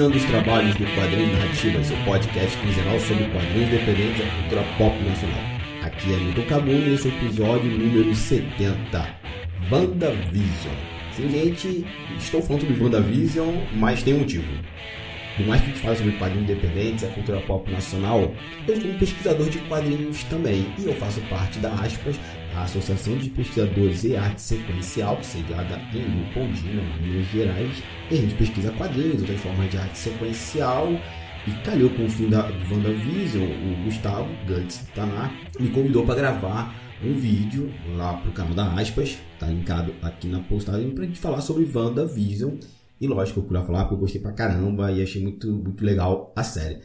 Iniciando os trabalhos do Quadrinhos Narrativas, seu podcast quinzenal sobre quadrinhos independentes da cultura pop nacional. Aqui é Milton Cabuna e esse é o episódio número 70, WandaVision. Sim, gente, estou falando sobre WandaVision, mas tem um motivo. Por mais que a gente fale sobre quadrinhos independentes, a cultura pop nacional, eu sou um pesquisador de quadrinhos também e eu faço parte da Aspas, a Associação de Pesquisadores e Arte Sequencial, sediada em Leopoldina, Minas Gerais. E a gente pesquisa quadrinhos, outras formas de arte sequencial. E calhou com o fim da WandaVision, o Gustavo Guts Tanar me convidou para gravar um vídeo lá pro canal da Aspas, tá linkado aqui na postagem, para a gente falar sobre WandaVision. E lógico, eu lá falar porque eu gostei pra caramba e achei muito, muito legal a série.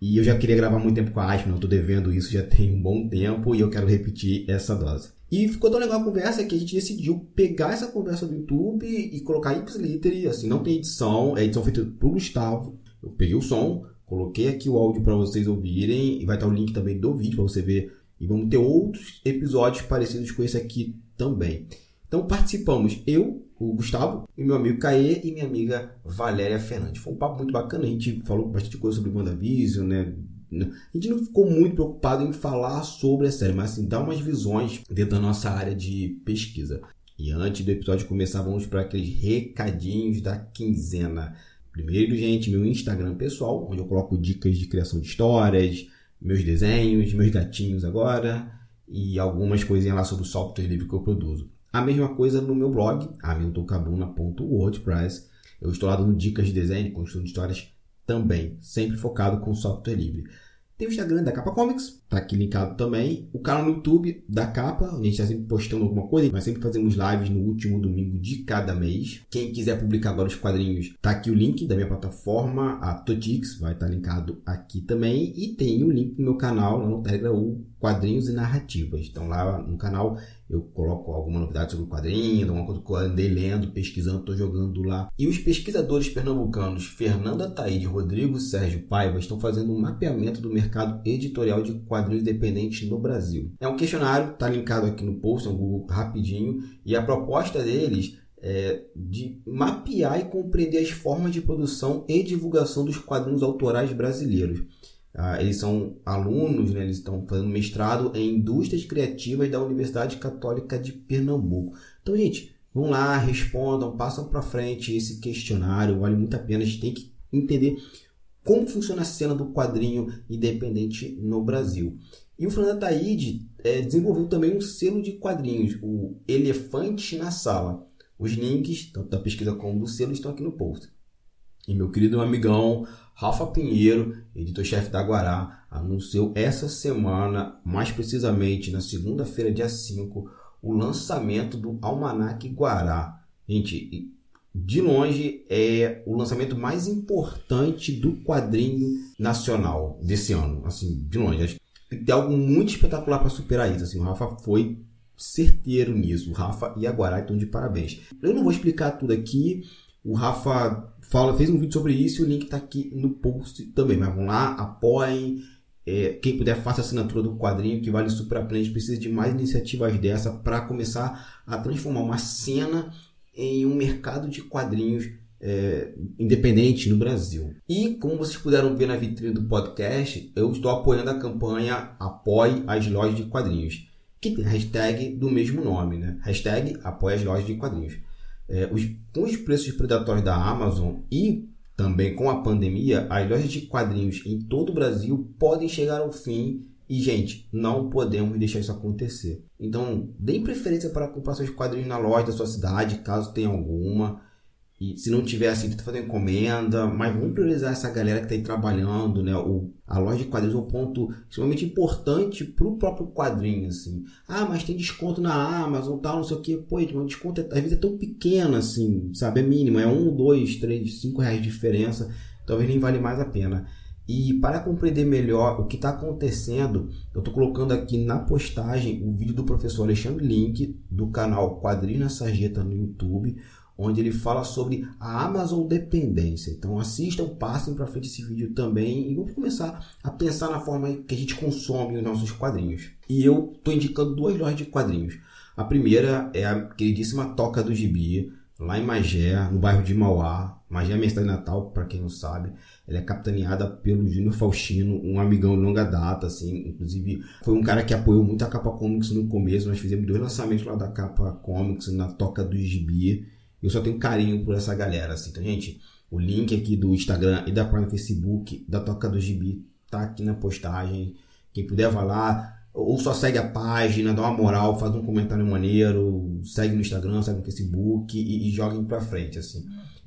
E eu já queria gravar muito tempo com a Aspen, eu tô devendo isso já tem um bom tempo e eu quero repetir essa dose. E ficou tão legal a conversa que a gente decidiu pegar essa conversa do YouTube e colocar ipsiliter, assim, não tem edição, é edição feita pro Gustavo. Eu peguei o som, coloquei aqui o áudio para vocês ouvirem e vai estar o link também do vídeo para você ver. E vamos ter outros episódios parecidos com esse aqui também. Então participamos eu, o Gustavo, e meu amigo Caê e minha amiga Valéria Fernandes. Foi um papo muito bacana, a gente falou bastante coisa sobre WandaVision, né? A gente não ficou muito preocupado em falar sobre a série, mas assim, dar umas visões dentro da nossa área de pesquisa. E antes do episódio começar, vamos para aqueles recadinhos da quinzena. Primeiro, gente, meu Instagram pessoal, onde eu coloco dicas de criação de histórias, meus desenhos, meus gatinhos agora e algumas coisinhas lá sobre o software livre que eu produzo. A mesma coisa no meu blog, hamiltoncabuna.wordpress. Eu estou lá dando dicas de desenho, construção de histórias também, sempre focado com software livre. Tem o Instagram da Capa Comics, tá aqui linkado também. O canal no YouTube da Capa, a gente está sempre postando alguma coisa. Nós sempre fazemos lives no último domingo de cada mês. Quem quiser publicar agora os quadrinhos, tá aqui o link da minha plataforma, a Totix, vai estar tá linkado aqui também. E tem o link do meu canal lá no Telegram, o Quadrinhos e Narrativas. Então lá no canal eu coloco alguma novidade sobre o quadrinho, alguma coisa que eu andei lendo, pesquisando, estou jogando lá. E os pesquisadores pernambucanos Fernando Ataíde e Rodrigo Sérgio Paiva estão fazendo um mapeamento do mercado editorial de quadrinhos independentes no Brasil. É um questionário, está linkado aqui no post, no Google rapidinho, e a proposta deles é de mapear e compreender as formas de produção e divulgação dos quadrinhos autorais brasileiros. Ah, eles são alunos, né, eles estão fazendo mestrado em indústrias criativas da Universidade Católica de Pernambuco. Então, gente, vão lá, respondam, passam para frente esse questionário, vale muito a pena. A gente tem que entender como funciona a cena do quadrinho independente no Brasil. E o Fernando Taide é, desenvolveu também um selo de quadrinhos, o Elefante na Sala. Os links, tanto da pesquisa como do selo, estão aqui no post. E meu querido amigão Rafa Pinheiro, editor-chefe da Guará, anunciou essa semana, mais precisamente na segunda-feira, dia 5, o lançamento do Almanac Guará. Gente, de longe é o lançamento mais importante do quadrinho nacional desse ano. Assim, de longe. Acho que tem algo muito espetacular para superar isso. Assim, o Rafa foi certeiro nisso. O Rafa e a Guará estão de parabéns. Eu não vou explicar tudo aqui. O Rafa fala, fez um vídeo sobre isso o link está aqui no post também. Mas vão lá, apoiem. É, quem puder, faça a assinatura do quadrinho que vale super a pena. A gente precisa de mais iniciativas dessa para começar a transformar uma cena em um mercado de quadrinhos é, independente no Brasil. E como vocês puderam ver na vitrine do podcast, eu estou apoiando a campanha Apoie as Lojas de Quadrinhos, que tem hashtag do mesmo nome, né? Hashtag Apoie as Lojas de Quadrinhos. É, os, com os preços predatórios da Amazon e também com a pandemia, as lojas de quadrinhos em todo o Brasil podem chegar ao fim e, gente, não podemos deixar isso acontecer. Então, deem preferência para comprar seus quadrinhos na loja da sua cidade, caso tenha alguma. E se não tiver assim, tenta fazer encomenda, mas vamos priorizar essa galera que está aí trabalhando, né? O, a loja de quadrinhos é um ponto extremamente importante para o próprio quadrinho, assim. Ah, mas tem desconto na Amazon, tal, não sei o que. Pô, o desconto é, às vezes é tão pequeno, assim, sabe? É mínimo, é um, dois, três, cinco reais de diferença. Talvez nem vale mais a pena. E para compreender melhor o que está acontecendo, eu estou colocando aqui na postagem o vídeo do professor Alexandre Link, do canal Quadrinho na Sarjeta no YouTube, onde ele fala sobre a Amazon dependência. Então assistam, passem para frente esse vídeo também e vamos começar a pensar na forma que a gente consome os nossos quadrinhos. E eu estou indicando duas lojas de quadrinhos. A primeira é a queridíssima Toca do Gibi, lá em Magé, no bairro de Mauá. Magé é minha cidade natal, para quem não sabe. Ela é capitaneada pelo Júnior Faustino, um amigão de longa data, assim. Inclusive, foi um cara que apoiou muito a Capa Comics no começo. Nós fizemos dois lançamentos lá da Capa Comics, na Toca do Gibi. Eu só tenho carinho por essa galera, assim. Então, gente, o link aqui do Instagram e da página Facebook da Toca do Gibi tá aqui na postagem. Quem puder, vai lá. Ou só segue a página, dá uma moral, faz um comentário maneiro, segue no Instagram, segue no Facebook e, e joga pra frente, assim.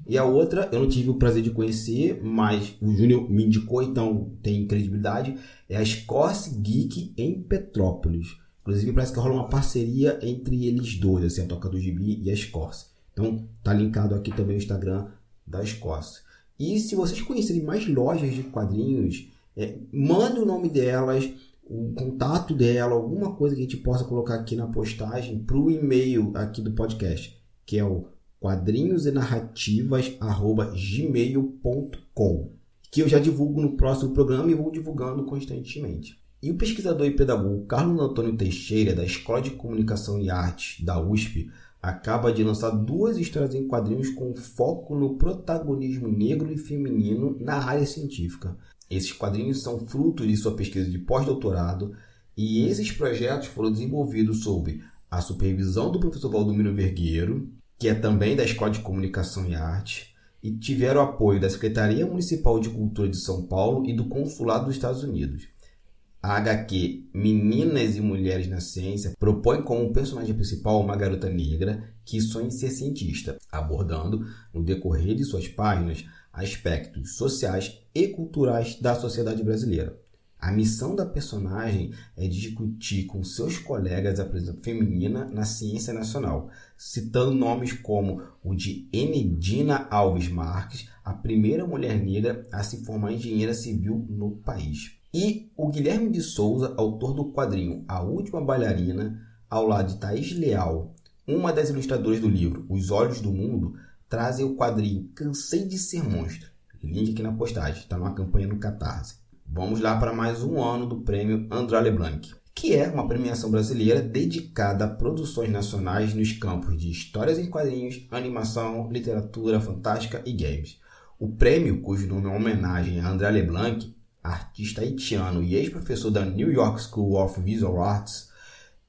E a outra, eu não tive o prazer de conhecer, mas o Júnior me indicou, então tem credibilidade, é a Scorse Geek em Petrópolis. Inclusive, parece que rola uma parceria entre eles dois, assim, a Toca do Gibi e a Scorse. Então, tá linkado aqui também o Instagram da Scorse. E se vocês conhecerem mais lojas de quadrinhos, é, mande o nome delas, o contato dela, alguma coisa que a gente possa colocar aqui na postagem para o e-mail aqui do podcast, que é o quadrinhos e narrativas@gmail.com, que eu já divulgo no próximo programa e vou divulgando constantemente. E o pesquisador e pedagogo Carlos Antônio Teixeira, da Escola de Comunicação e Arte da USP, acaba de lançar duas histórias em quadrinhos com foco no protagonismo negro e feminino na área científica. Esses quadrinhos são fruto de sua pesquisa de pós-doutorado e esses projetos foram desenvolvidos sob a supervisão do professor Valdomiro Vergueiro, que é também da Escola de Comunicação e Arte, e tiveram apoio da Secretaria Municipal de Cultura de São Paulo e do Consulado dos Estados Unidos. A HQ Meninas e Mulheres na Ciência propõe como personagem principal uma garota negra que sonha em ser cientista, abordando, no decorrer de suas páginas, aspectos sociais e culturais da sociedade brasileira. A missão da personagem é discutir com seus colegas a presença feminina na ciência nacional, citando nomes como o de Enedina Alves Marques, a primeira mulher negra a se formar engenheira civil no país. E o Guilherme de Souza, autor do quadrinho A Última Bailarina, ao lado de Thaís Leal, uma das ilustradoras do livro Os Olhos do Mundo, trazem o quadrinho Cansei de Ser Monstro. Link aqui na postagem, está numa campanha no Catarse. Vamos lá para mais um ano do prêmio André Leblanc, que é uma premiação brasileira dedicada a produções nacionais nos campos de histórias em quadrinhos, animação, literatura fantástica e games. O prêmio, cujo nome é uma homenagem a André Leblanc, artista haitiano e ex-professor da New York School of Visual Arts,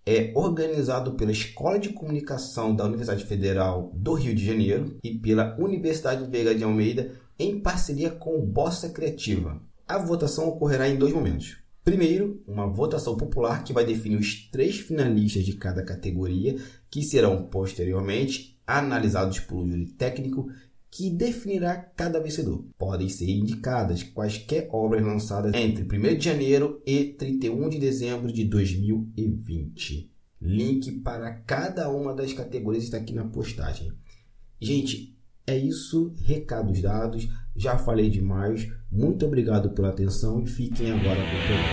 é organizado pela Escola de Comunicação da Universidade Federal do Rio de Janeiro e pela Universidade Veiga de Almeida em parceria com o Bossa Criativa, a votação ocorrerá em dois momentos. Primeiro, uma votação popular que vai definir os três finalistas de cada categoria, que serão posteriormente analisados um júri técnico que definirá cada vencedor. Podem ser indicadas quaisquer obras lançadas entre 1 de janeiro e 31 de dezembro de 2020. Link para cada uma das categorias está aqui na postagem. Gente, é isso, recados dados, já falei demais. Muito obrigado pela atenção e fiquem agora com o programa.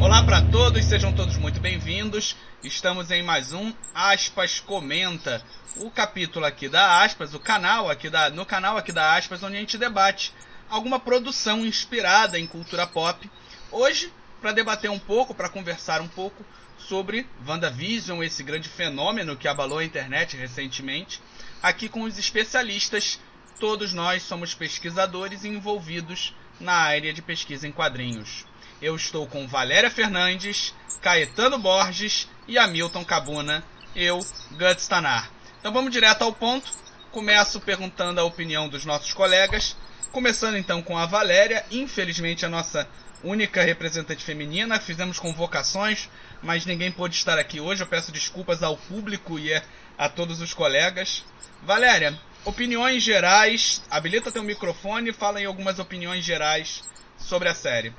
Olá para todos, sejam todos muito bem-vindos. Estamos em mais um Aspas Comenta, o capítulo aqui da Aspas, o canal aqui da, no canal aqui da Aspas, onde a gente debate alguma produção inspirada em cultura pop. Hoje para debater um pouco, para conversar um pouco sobre WandaVision, esse grande fenômeno que abalou a internet recentemente, aqui com os especialistas. Todos nós somos pesquisadores envolvidos na área de pesquisa em quadrinhos. Eu estou com Valéria Fernandes, Caetano Borges e Hamilton Cabuna, eu, Guts Tanar. Então vamos direto ao ponto. Começo perguntando a opinião dos nossos colegas, começando então com a Valéria. Infelizmente a nossa única representante feminina. Fizemos convocações, mas ninguém pôde estar aqui hoje. Eu peço desculpas ao público e a todos os colegas. Valéria, opiniões gerais. Habilita teu microfone e fala em algumas opiniões gerais sobre a série.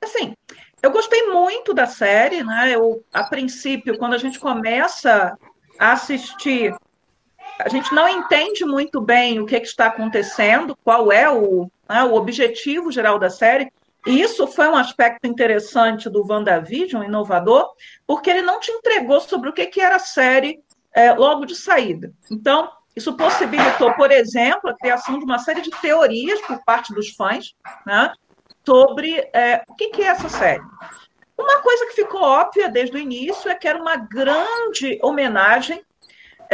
Assim, eu gostei muito da série, né? Eu, a princípio, quando a gente começa a assistir, a gente não entende muito bem o que, que está acontecendo, qual é o, né, o objetivo geral da série. Isso foi um aspecto interessante do WandaVision, inovador, porque ele não te entregou sobre o que, que era a série é, logo de saída. Então, isso possibilitou, por exemplo, a criação de uma série de teorias por parte dos fãs né, sobre é, o que, que é essa série. Uma coisa que ficou óbvia desde o início é que era uma grande homenagem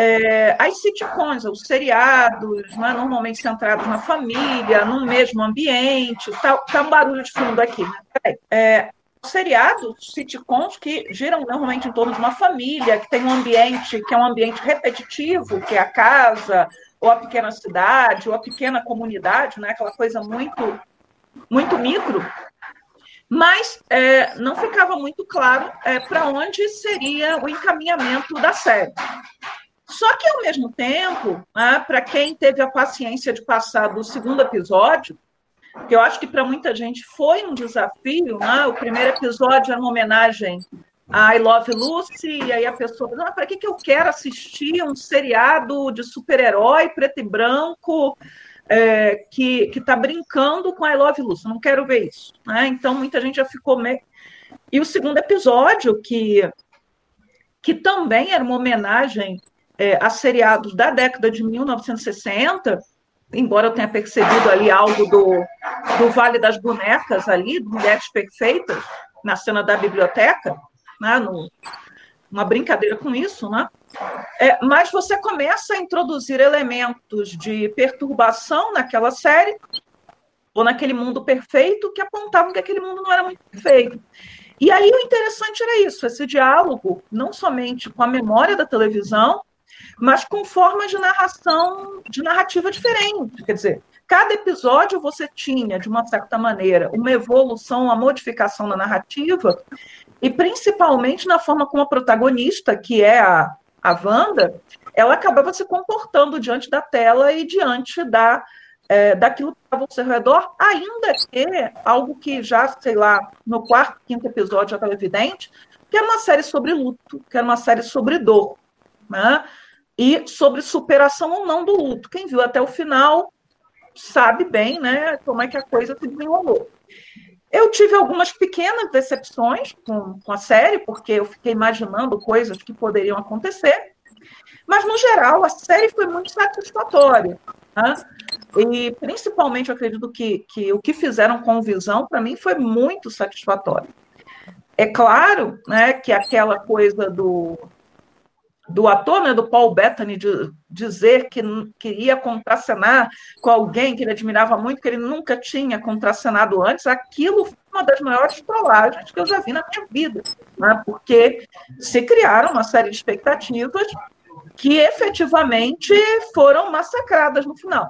é, as sitcoms, os seriados, né, normalmente centrados na família, no mesmo ambiente, tá, tá um barulho de fundo aqui, né? É, seriados, sitcoms que giram normalmente em torno de uma família, que tem um ambiente que é um ambiente repetitivo, que é a casa, ou a pequena cidade, ou a pequena comunidade, né? aquela coisa muito, muito micro, mas é, não ficava muito claro é, para onde seria o encaminhamento da série. Só que, ao mesmo tempo, né, para quem teve a paciência de passar do segundo episódio, que eu acho que para muita gente foi um desafio, né? o primeiro episódio era uma homenagem a I Love Lucy, e aí a pessoa, ah, para que, que eu quero assistir um seriado de super-herói preto e branco é, que está brincando com I Love Lucy? Não quero ver isso. Né? Então, muita gente já ficou meio... E o segundo episódio, que, que também era uma homenagem é, a seriados da década de 1960, embora eu tenha percebido ali algo do, do Vale das Bonecas ali, Mulheres Perfeitas, na cena da biblioteca, né, no, uma brincadeira com isso, né? É, mas você começa a introduzir elementos de perturbação naquela série, ou naquele mundo perfeito, que apontavam que aquele mundo não era muito perfeito. E aí o interessante era isso, esse diálogo, não somente com a memória da televisão, mas com formas de narração, de narrativa diferente. Quer dizer, cada episódio você tinha, de uma certa maneira, uma evolução, uma modificação na narrativa, e principalmente na forma como a protagonista, que é a, a Wanda, ela acabava se comportando diante da tela e diante da, é, daquilo que estava ao seu redor, ainda que algo que já, sei lá, no quarto, quinto episódio já estava evidente, que era uma série sobre luto, que era uma série sobre dor. Né? E sobre superação ou não do luto. Quem viu até o final sabe bem né, como é que a coisa se desenrolou. Eu tive algumas pequenas decepções com, com a série, porque eu fiquei imaginando coisas que poderiam acontecer, mas, no geral, a série foi muito satisfatória. Né? E, principalmente, eu acredito que, que o que fizeram com Visão, para mim, foi muito satisfatório. É claro né, que aquela coisa do, do ator, né, do Paul Bettany, de dizer que queria contracenar com alguém que ele admirava muito, que ele nunca tinha contracenado antes, aquilo foi uma das maiores trollagens que eu já vi na minha vida, né, porque se criaram uma série de expectativas que efetivamente foram massacradas no final.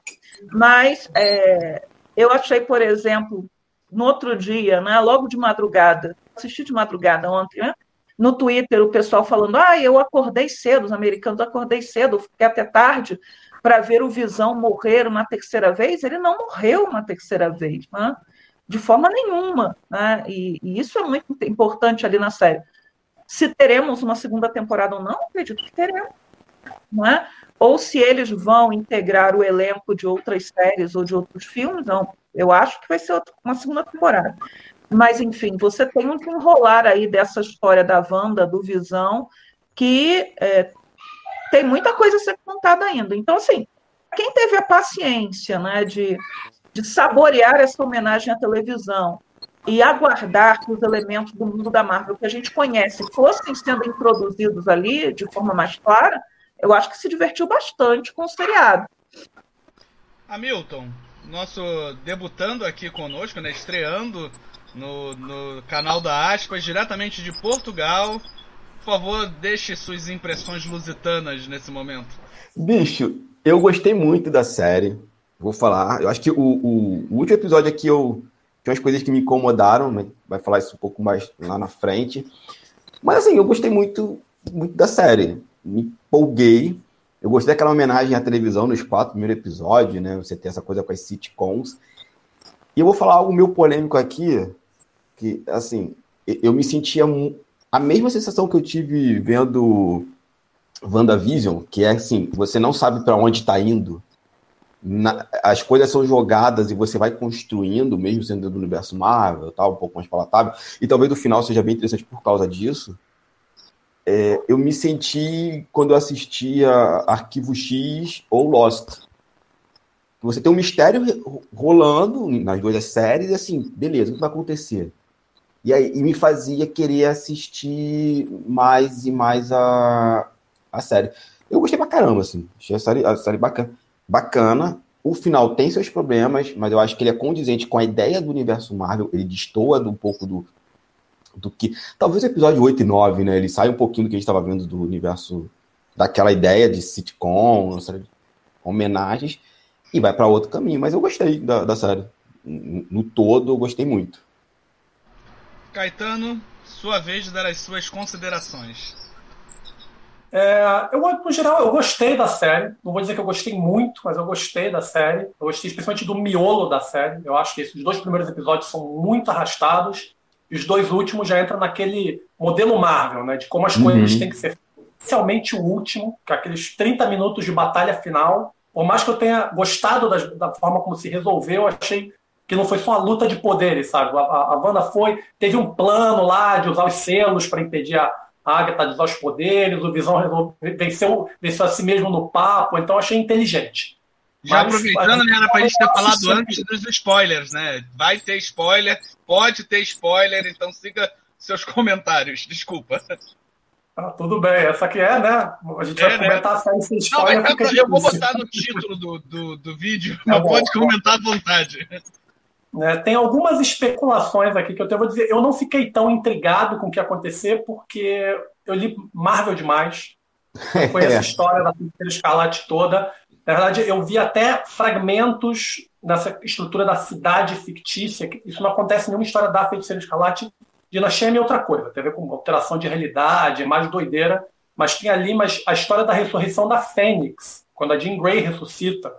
Mas é, eu achei, por exemplo, no outro dia, né, logo de madrugada, assisti de madrugada ontem, né, no Twitter o pessoal falando: ah, eu acordei cedo, os americanos acordei cedo, fiquei até tarde para ver o Visão morrer uma terceira vez. Ele não morreu uma terceira vez, né? de forma nenhuma. Né? E, e, isso é muito importante ali na série. Se teremos uma segunda temporada ou não, acredito que teremos. Não é? Ou se eles vão integrar o elenco de outras séries ou de outros filmes, não. Eu acho que vai ser uma segunda temporada. Mas, enfim, você tem um enrolar aí dessa história da Wanda, do Visão, que é, tem muita coisa a ser contada ainda. Então, assim, quem teve a paciência né, de, de saborear essa homenagem à televisão e aguardar que os elementos do mundo da Marvel que a gente conhece fossem sendo introduzidos ali de forma mais clara, eu acho que se divertiu bastante com o seriado. Hamilton, nosso debutando aqui conosco, né, estreando no, no canal da Aspas, diretamente de Portugal. Por favor, deixe suas impressões lusitanas nesse momento. Bicho, eu gostei muito da série. Vou falar. Eu acho que o, o, o último episódio aqui eu tinha umas coisas que me incomodaram, né? vai falar isso um pouco mais lá na frente. Mas assim, eu gostei muito, muito da série. Me empolguei. Eu gostei daquela homenagem à televisão nos quatro primeiros episódios, né? Você tem essa coisa com as sitcoms. E eu vou falar algo meio polêmico aqui, que, assim, eu me sentia a mesma sensação que eu tive vendo WandaVision, que é assim, você não sabe para onde está indo. Na, as coisas são jogadas e você vai construindo, mesmo sendo do universo Marvel, tal, um pouco mais palatável, e talvez o final seja bem interessante por causa disso. É, eu me senti quando eu assistia Arquivo X ou Lost. Você tem um mistério rolando nas duas séries e assim, beleza, o que vai acontecer? E, aí, e me fazia querer assistir mais e mais a, a série. Eu gostei pra caramba, assim. Achei a série, a série bacana. bacana. O final tem seus problemas, mas eu acho que ele é condizente com a ideia do universo Marvel. Ele destoa um pouco do, do que. Talvez o episódio 8 e 9, né? Ele sai um pouquinho do que a gente estava vendo do universo. Daquela ideia de sitcom, homenagens, e vai para outro caminho. Mas eu gostei da, da série. No todo, eu gostei muito. Caetano, sua vez de dar as suas considerações. É, eu, no geral, eu gostei da série. Não vou dizer que eu gostei muito, mas eu gostei da série. Eu gostei especialmente do miolo da série. Eu acho que esses dois primeiros episódios são muito arrastados. E os dois últimos já entram naquele modelo Marvel, né? De como as uhum. coisas têm que ser. Especialmente o último, que é aqueles 30 minutos de batalha final. Por mais que eu tenha gostado da, da forma como se resolveu, eu achei que não foi só uma luta de poderes, sabe? A, a, a Wanda foi, teve um plano lá de usar os selos para impedir a, a Agatha de usar os poderes, o Visão venceu, venceu a si mesmo no papo, então achei inteligente. Já Mas, aproveitando, né, era pra gente ter falado antes dos spoilers, né? Vai ter spoiler, pode ter spoiler, então siga seus comentários, desculpa. Ah, tudo bem, essa aqui é, né? A gente é, vai né? comentar né? sem spoiler. Não, mas eu vou botar no título do, do, do vídeo, é mas bom, pode comentar à vontade. Né? Tem algumas especulações aqui que eu, vou dizer. Eu não fiquei tão intrigado com o que ia acontecer, porque eu li Marvel demais. Conheço é. a história da Feiticeira Escarlate toda. Na verdade, eu vi até fragmentos dessa estrutura da cidade fictícia. Isso não acontece em nenhuma história da Feiticeira Escarlate. Dinastia é outra coisa, tem a ver com alteração de realidade, é mais doideira. Mas tem ali mas a história da ressurreição da Fênix, quando a Jean Grey ressuscita.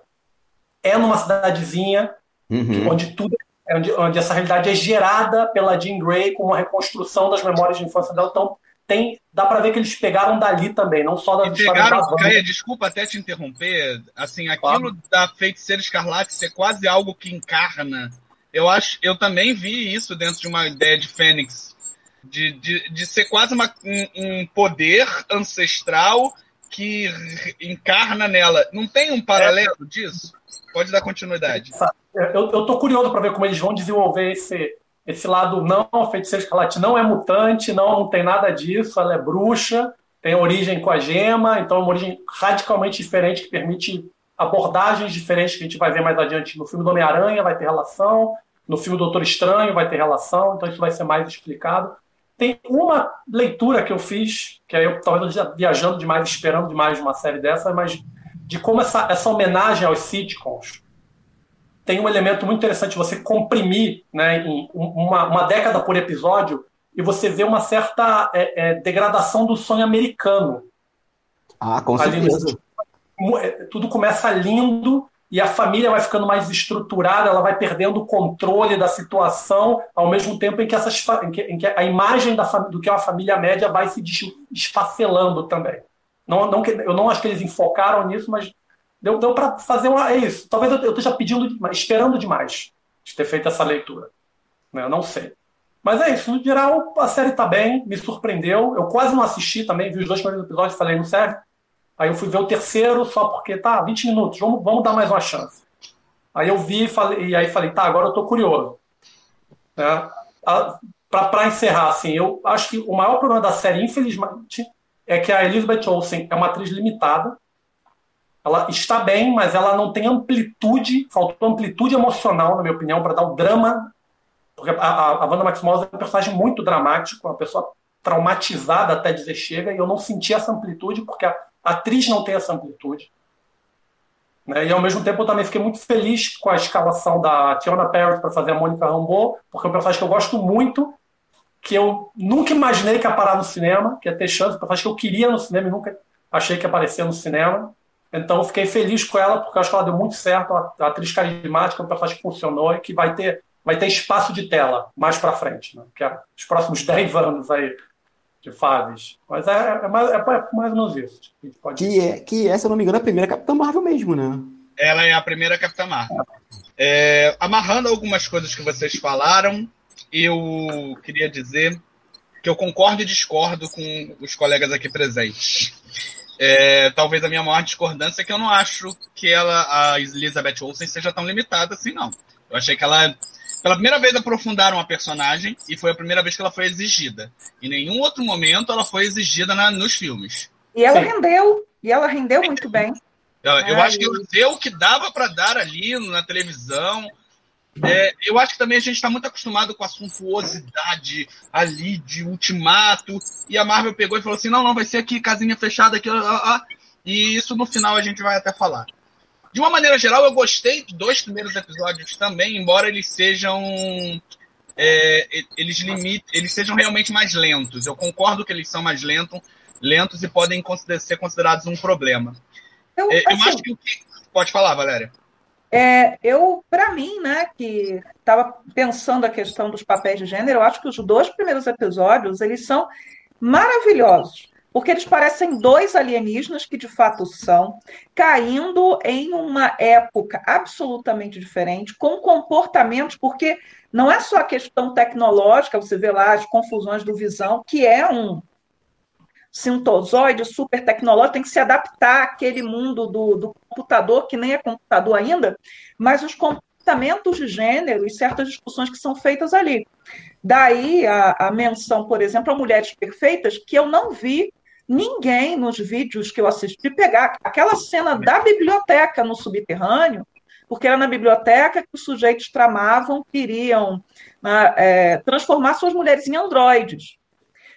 É numa cidadezinha uhum. onde tudo é onde, onde, essa realidade é gerada pela Jean Grey com uma reconstrução das memórias de infância dela. Então, tem, dá para ver que eles pegaram dali também, não só das histórias pegaram, Caia, desculpa até te interromper, assim, aquilo claro. da feiticeira escarlate ser quase algo que encarna. Eu acho, eu também vi isso dentro de uma ideia de Fênix, de, de, de ser quase uma, um, um poder ancestral que encarna nela. Não tem um paralelo é. disso? Pode dar continuidade. Eu, eu tô curioso para ver como eles vão desenvolver esse, esse lado. Não, a feiticeira escarlate não é mutante, não, não tem nada disso, ela é bruxa, tem origem com a gema, então é uma origem radicalmente diferente que permite abordagens diferentes que a gente vai ver mais adiante. No filme do Homem-Aranha vai ter relação, no filme do Doutor Estranho vai ter relação, então isso vai ser mais explicado. Tem uma leitura que eu fiz, que aí eu talvez viajando demais, esperando demais uma série dessa, mas de como essa, essa homenagem aos sitcoms tem um elemento muito interessante você comprimir né, uma, uma década por episódio e você vê uma certa é, é, degradação do sonho americano. Ah, com certeza. É, tudo começa lindo e a família vai ficando mais estruturada, ela vai perdendo o controle da situação, ao mesmo tempo em que, essas, em que, em que a imagem da, do que é uma família média vai se desfacelando também. Não, não, eu não acho que eles enfocaram nisso, mas deu, deu para fazer uma. É isso. Talvez eu, eu esteja pedindo, esperando demais de ter feito essa leitura. Né? Eu não sei. Mas é isso. No geral, a série está bem, me surpreendeu. Eu quase não assisti também, vi os dois primeiros episódios e falei, não serve. Aí eu fui ver o terceiro só porque, tá, 20 minutos, vamos, vamos dar mais uma chance. Aí eu vi e, falei, e aí falei, tá, agora eu tô curioso. É, para encerrar, assim, eu acho que o maior problema da série, infelizmente, é que a Elizabeth Olsen é uma atriz limitada. Ela está bem, mas ela não tem amplitude, faltou amplitude emocional, na minha opinião, para dar o drama. Porque a, a, a Wanda Maximoff é um personagem muito dramático, uma pessoa traumatizada até dizer chega, e eu não senti essa amplitude porque a atriz não tem essa amplitude. Né? E ao mesmo tempo eu também fiquei muito feliz com a escalação da Tiana Paris para fazer a Mônica Rambeau, porque é um personagem que eu gosto muito que eu nunca imaginei que ia parar no cinema, que ia ter chance, acho que eu queria no cinema e nunca achei que ia aparecer no cinema. Então eu fiquei feliz com ela, porque acho que ela deu muito certo, a atriz carismática, um personagem que funcionou e que vai ter, vai ter espaço de tela mais para frente, né? que é os próximos 10 anos aí de fases. Mas é, é, mais, é, é mais ou menos isso. Que, é, que é, se eu não me engano, a primeira Capitã Marvel mesmo, né? Ela é a primeira Capitã Marvel. É, amarrando algumas coisas que vocês falaram, eu queria dizer que eu concordo e discordo com os colegas aqui presentes. É, talvez a minha maior discordância é que eu não acho que ela, a Elizabeth Olsen seja tão limitada assim, não. Eu achei que ela pela primeira vez aprofundaram a personagem e foi a primeira vez que ela foi exigida. Em nenhum outro momento ela foi exigida na, nos filmes. E ela Sim. rendeu, e ela rendeu muito bem. Eu, eu acho que deu o que dava para dar ali na televisão. É, eu acho que também a gente está muito acostumado com a suntuosidade ali de ultimato. E a Marvel pegou e falou assim: não, não, vai ser aqui, casinha fechada aqui. e isso no final a gente vai até falar. De uma maneira geral, eu gostei dos dois primeiros episódios também, embora eles sejam. É, eles limitem, eles sejam realmente mais lentos. Eu concordo que eles são mais lentos, lentos e podem ser considerados um problema. Eu, é, eu assim, acho que o que. Pode falar, Valéria. É, eu, para mim, né, que estava pensando a questão dos papéis de gênero, eu acho que os dois primeiros episódios eles são maravilhosos porque eles parecem dois alienígenas que de fato são, caindo em uma época absolutamente diferente, com comportamentos, porque não é só a questão tecnológica, você vê lá as confusões do Visão, que é um sintozoide super tecnológico, tem que se adaptar àquele mundo do, do computador, que nem é computador ainda, mas os comportamentos de gênero e certas discussões que são feitas ali. Daí a, a menção, por exemplo, a Mulheres Perfeitas, que eu não vi ninguém nos vídeos que eu assisti pegar aquela cena da biblioteca no subterrâneo, porque era na biblioteca que os sujeitos tramavam, queriam né, é, transformar suas mulheres em androides.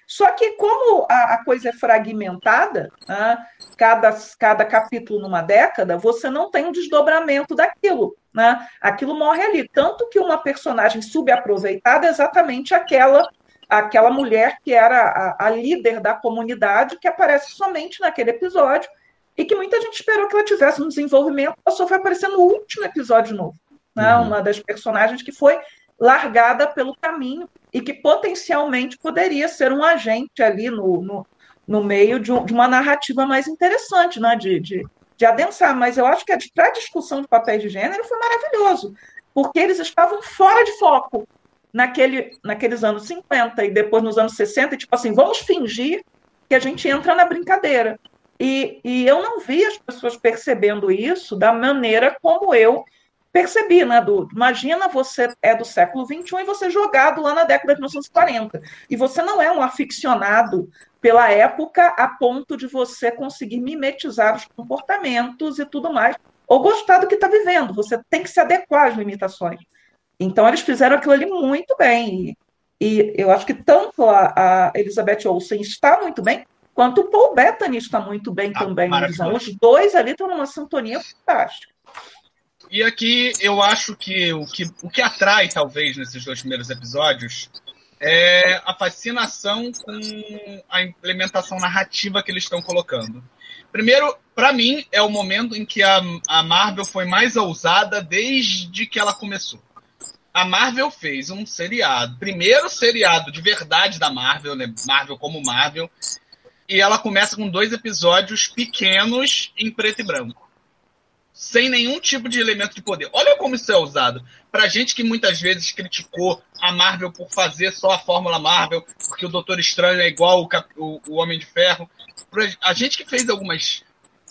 Só que, como a, a coisa é fragmentada, né, cada, cada capítulo numa década, você não tem um desdobramento daquilo. Né? Aquilo morre ali. Tanto que uma personagem subaproveitada é exatamente aquela aquela mulher que era a, a, líder da comunidade, que aparece somente naquele episódio, e que muita gente esperou que ela tivesse um desenvolvimento, ela só foi aparecer no último episódio novo. Né? Uhum. Uma das personagens que foi largada pelo caminho e que potencialmente poderia ser um agente ali no, no, no meio de, um, de, uma narrativa mais interessante, né? de, de, de adensar. Mas eu acho que para a discussão de papéis de gênero foi maravilhoso, porque eles estavam fora de foco naquele, naqueles anos 50 e depois nos anos 60, e, tipo assim, vamos fingir que a gente entra na brincadeira. E, e eu não vi as pessoas percebendo isso da maneira como eu percebi, né, do, imagina você é do século XXI e você jogado lá na década de 1940, e você não é um aficionado pela época a ponto de você conseguir mimetizar os comportamentos e tudo mais, ou gostar do que está vivendo, você tem que se adequar às limitações. Então, eles fizeram aquilo ali muito bem. E, eu acho que tanto a, a, Elizabeth Olsen está muito bem, quanto o Paul Bettany está muito bem ah, também. Os dois ali estão numa sintonia fantástica. E aqui eu acho que o, que o que atrai, talvez, nesses dois primeiros episódios é a fascinação com a implementação narrativa que eles estão colocando. Primeiro, para mim, é o momento em que a, a Marvel foi mais ousada desde que ela começou a Marvel fez um seriado, primeiro seriado de verdade da Marvel, né? Marvel como Marvel, e ela começa com dois episódios pequenos em preto e branco. Sem nenhum tipo de elemento de poder. Olha como isso é usado. Pra gente que muitas vezes criticou a Marvel por fazer só a Fórmula Marvel, porque o Doutor Estranho é igual o, o, Homem de Ferro. A gente que fez algumas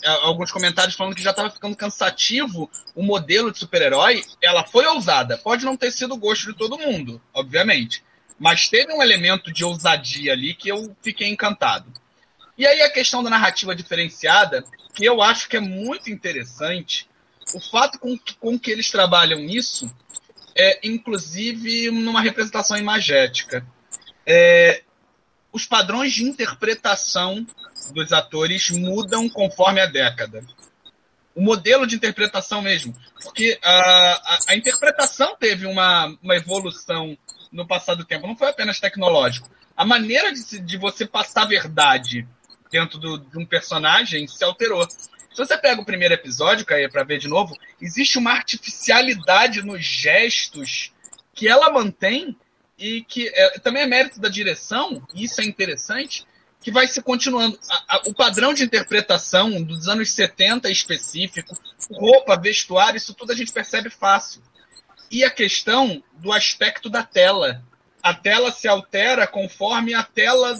alguns comentários falando que já estava ficando cansativo o modelo de super-herói, ela foi ousada. Pode não ter sido o gosto de todo mundo, obviamente. Mas teve um elemento de ousadia ali que eu fiquei encantado. E aí a questão da narrativa diferenciada, que eu acho que é muito interessante, o fato com que, com que eles trabalham isso é, inclusive, numa representação imagética. É, os padrões de interpretação dos atores mudam conforme a década. O modelo de interpretação mesmo. Porque a, a, a interpretação teve uma, uma evolução no passado do tempo. Não foi apenas tecnológico. A maneira de, de você passar verdade dentro do, de um personagem se alterou. Se você pega o primeiro episódio, Caia, para ver de novo, existe uma artificialidade nos gestos que ela mantém e que é, também é mérito da direção, e isso é interessante, que vai se continuando. A, a, o padrão de interpretação dos anos 70 específico, roupa, vestuário, isso tudo a gente percebe fácil. E a questão do aspecto da tela. A tela se altera conforme a tela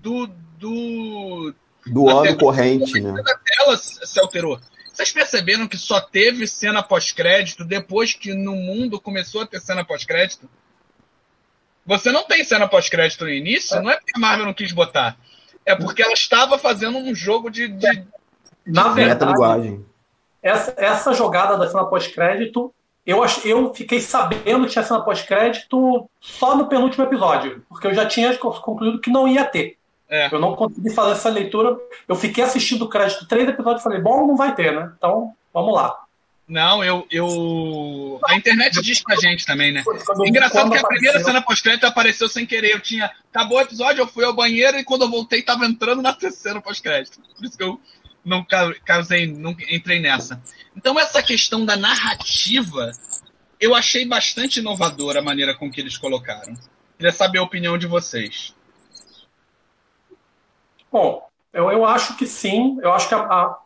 do. Do, do ano corrente, né? A tela se alterou. Vocês perceberam que só teve cena pós-crédito depois que no mundo começou a ter cena pós-crédito? Você não tem cena pós-crédito no início, não é porque a Marvel não quis botar. É porque ela estava fazendo um jogo de. de... Na verdade, essa, essa jogada da cena pós-crédito, eu, eu fiquei sabendo que tinha cena pós-crédito só no penúltimo episódio, porque eu já tinha concluído que não ia ter. É. Eu não consegui fazer essa leitura. Eu fiquei assistindo o crédito três episódios e falei, bom, não vai ter, né? Então, vamos lá. Não, eu, eu. A internet diz pra gente também, né? Engraçado que a primeira cena pós-crédito apareceu sem querer. Eu tinha. Acabou o episódio, eu fui ao banheiro e quando eu voltei tava entrando na terceira pós-crédito. Por isso que eu não causei, não entrei nessa. Então, essa questão da narrativa, eu achei bastante inovadora a maneira com que eles colocaram. Queria saber a opinião de vocês. Bom, eu, eu acho que sim. Eu acho que a, a,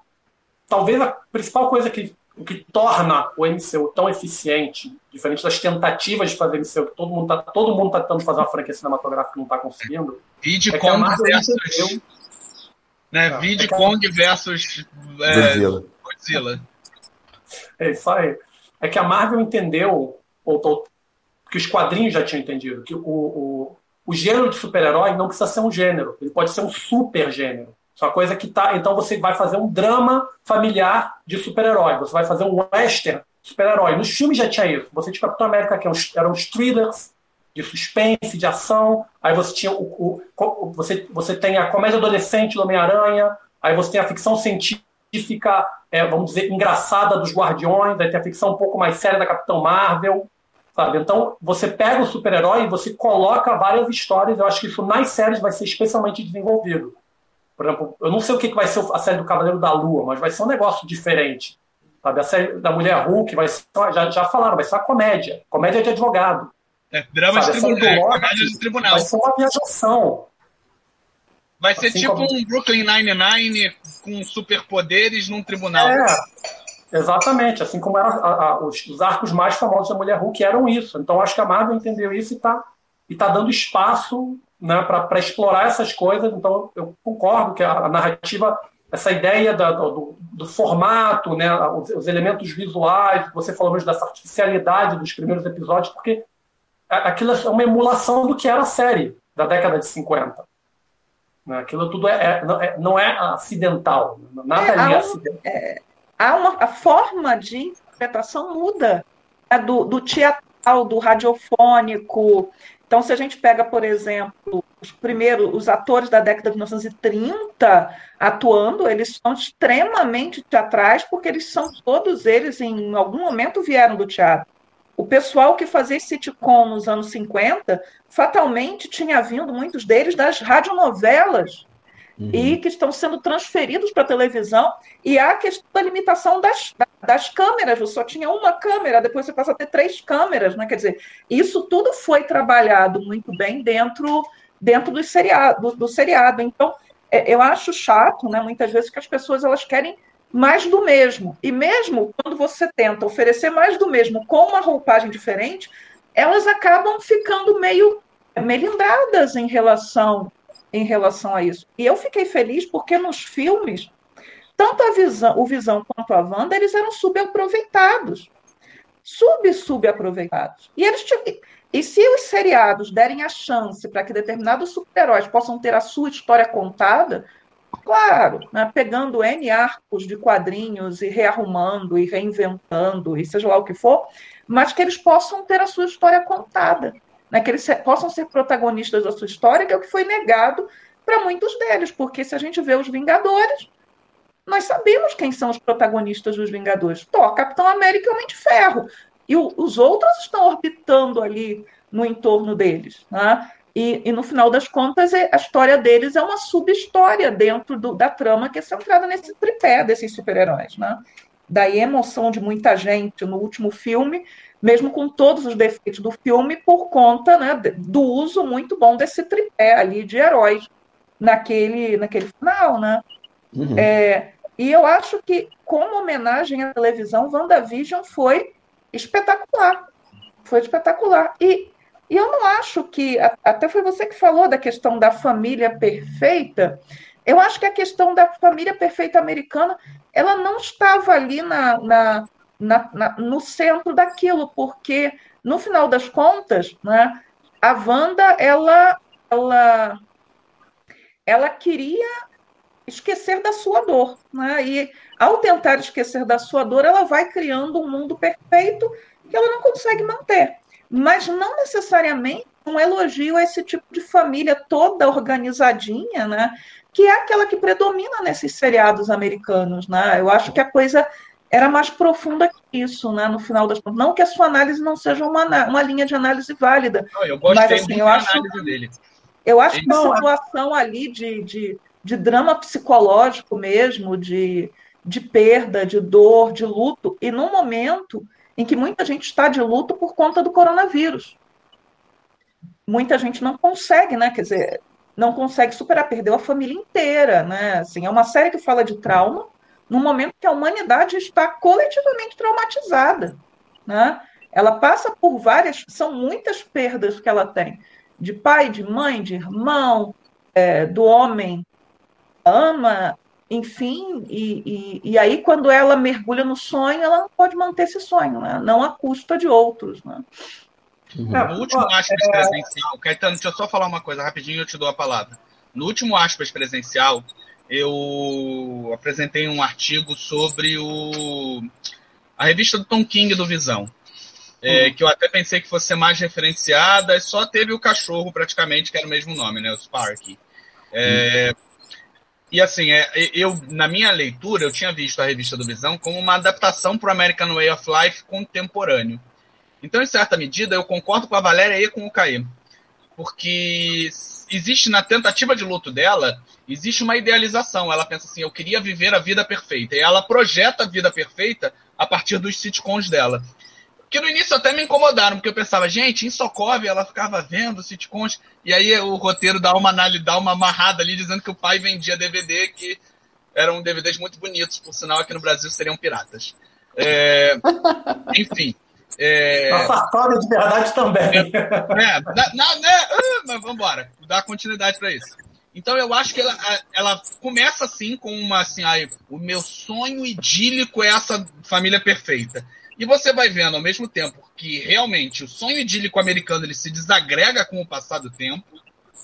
talvez a principal coisa que, que torna o MCU tão eficiente, diferente das tentativas de fazer MCU, que todo mundo está todo mundo tá tentando fazer uma franquia cinematográfica e não está conseguindo. Vídeo é Kong versus. Né, é, é Kong versus é, Godzilla. Godzilla. É isso aí. É que a Marvel entendeu, ou, ou que os quadrinhos já tinham entendido, que o, o, o gênero de super-herói não precisa ser um gênero, ele pode ser um super gênero. É uma coisa que tá. Então você vai fazer um drama familiar de super-herói, você vai fazer um western super-herói. Nos filmes já tinha isso. Você tinha Capitão América, que eram os thrillers de suspense, de ação. Aí você tinha o, o você, você tem a comédia adolescente do Homem-Aranha. Aí você tem a ficção científica, é, vamos dizer, engraçada dos Guardiões. Aí tem a ficção um pouco mais séria da Capitão Marvel. Sabe? Então, você pega o super-herói e você coloca várias histórias. Eu acho que isso nas séries vai ser especialmente desenvolvido. Por exemplo, eu não sei o que vai ser a série do Cavaleiro da Lua, mas vai ser um negócio diferente. Sabe? A série da Mulher Hulk vai ser, já, já falaram, vai ser uma comédia. Comédia de advogado. É, drama de tribunal. De tribunal. Vai ser uma viajação. Vai ser assim tipo como... um Brooklyn Nine-Nine com superpoderes num tribunal. É, Exatamente, assim como era a, a, os, os, arcos mais famosos da Mulher Hulk eram isso. Então acho que a Marvel entendeu isso e está e tá dando espaço né, para explorar essas coisas. Então eu concordo que a, a narrativa, essa ideia da, do, do, formato, né, os, os, elementos visuais, você falou mesmo dessa artificialidade dos primeiros episódios, porque aquilo é uma emulação do que era a série da década de 50. Né, aquilo tudo é, é, não, é, não é acidental, nada é, ali é acidental. É, há uma, a forma de interpretação muda né, do, do teatral, do radiofônico. Então, se a gente pega, por exemplo, os primeiros, os atores da década de 1930 atuando, eles são extremamente teatrais, porque eles são todos eles, em algum momento, vieram do teatro. O pessoal que fazia sitcom nos anos 50, fatalmente tinha vindo, muitos deles, das radionovelas uhum. e que estão sendo transferidos para a televisão. E há a questão da limitação das, das câmeras. Você só tinha uma câmera, depois você passa a ter três câmeras. Né? Quer dizer, isso tudo foi trabalhado muito bem dentro, dentro do, seriado, do, do seriado. Então, é, eu acho chato, né, muitas vezes, que as pessoas elas querem mais do mesmo. E mesmo quando você tenta oferecer mais do mesmo com uma roupagem diferente, elas acabam ficando meio melindradas em relação em relação a isso. E eu fiquei feliz porque nos filmes, tanto a visão, o Visão quanto a Wanda, eles eram subaproveitados. Sub-subaproveitados. E eles e se os seriados derem a chance para que determinados super-heróis possam ter a sua história contada, claro, né, pegando N arcos de quadrinhos e rearrumando e reinventando, e seja lá o que for, mas que eles possam ter a sua história contada né, que eles possam ser protagonistas da sua história, que é o que foi negado para muitos deles, porque se a gente vê os Vingadores, nós sabemos quem são os protagonistas dos Vingadores. Thor, Capitão América e Homem de Ferro. E o, os outros estão orbitando ali no entorno deles. Né? E, e, no final das contas, é, a história deles é uma sub-história dentro do, da trama que é centrada nesse tripé desses super-heróis. Né? Daí a emoção de muita gente no último filme mesmo com todos os defeitos do filme, por conta né, do uso muito bom desse tripé ali de heróis naquele, naquele final, né? Uhum. É, e eu acho que, como homenagem à televisão, WandaVision foi espetacular. Foi espetacular. E, e eu não acho que. Até foi você que falou da questão da família perfeita. Eu acho que a questão da família perfeita americana, ela não estava ali na, na, na, na no centro daquilo, porque no final das contas, né, a Wanda, ela, ela, ela queria esquecer da sua dor, né? E ao tentar esquecer da sua dor, ela vai criando um mundo perfeito que ela não consegue manter. Mas não necessariamente um elogio a esse tipo de família toda organizadinha, né? Que é aquela que predomina nesses seriados americanos, né? Eu acho que a coisa era mais profunda que isso, né? No final das contas, não que a sua análise não seja uma, uma linha de análise válida, não, eu gostei mas assim, eu acho, dele. eu acho que a situação ali de, de, de drama psicológico mesmo, de, de perda, de dor, de luto, e num momento em que muita gente está de luto por conta do coronavírus. Muita gente não consegue, né? Quer dizer, não consegue superar, perdeu a família inteira, né? Assim, é uma série que fala de trauma, no momento que a humanidade está coletivamente traumatizada, né? Ela passa por várias, são muitas perdas que ela tem, de pai, de mãe, de irmão, é, do homem ama, enfim, e, e, e, aí quando ela mergulha no sonho, ela não pode manter esse sonho, né? não à custa de outros. Né? Uhum. No último aspas é... presencial, Caetano, deixa eu só falar uma coisa rapidinho e eu te dou a palavra. No último aspas presencial, eu apresentei um artigo sobre o, a revista do Tom King do Visão. É, uhum. Que eu até pensei que fosse ser mais referenciada, só teve o cachorro praticamente, que era o mesmo nome, né? O Sparky. É, uhum. E assim, é, eu, na minha leitura, eu tinha visto a revista do Visão como uma adaptação para o American Way of Life contemporâneo. Então, em certa medida, eu concordo com a Valéria e com o Caí. Porque existe na tentativa de luto dela, existe uma idealização. Ela pensa assim, eu queria viver a vida perfeita. E ela projeta a vida perfeita a partir dos sitcoms dela que no início até me incomodaram, porque eu pensava, gente, em Sokovia ela ficava vendo sitcoms, e aí o roteiro dá uma, dá uma amarrada ali, dizendo que o pai vendia DVD, que eram DVDs muito bonitos, por sinal aqui no Brasil seriam piratas. É, enfim. É, a fartória de verdade também. É, na, né, ah, mas vamos embora, dar continuidade para isso. Então eu acho que ela, ela começa assim com uma assim, aí, o meu sonho idílico é essa família perfeita. E você vai vendo ao mesmo tempo que realmente o sonho idílico americano ele se desagrega com o passar do tempo.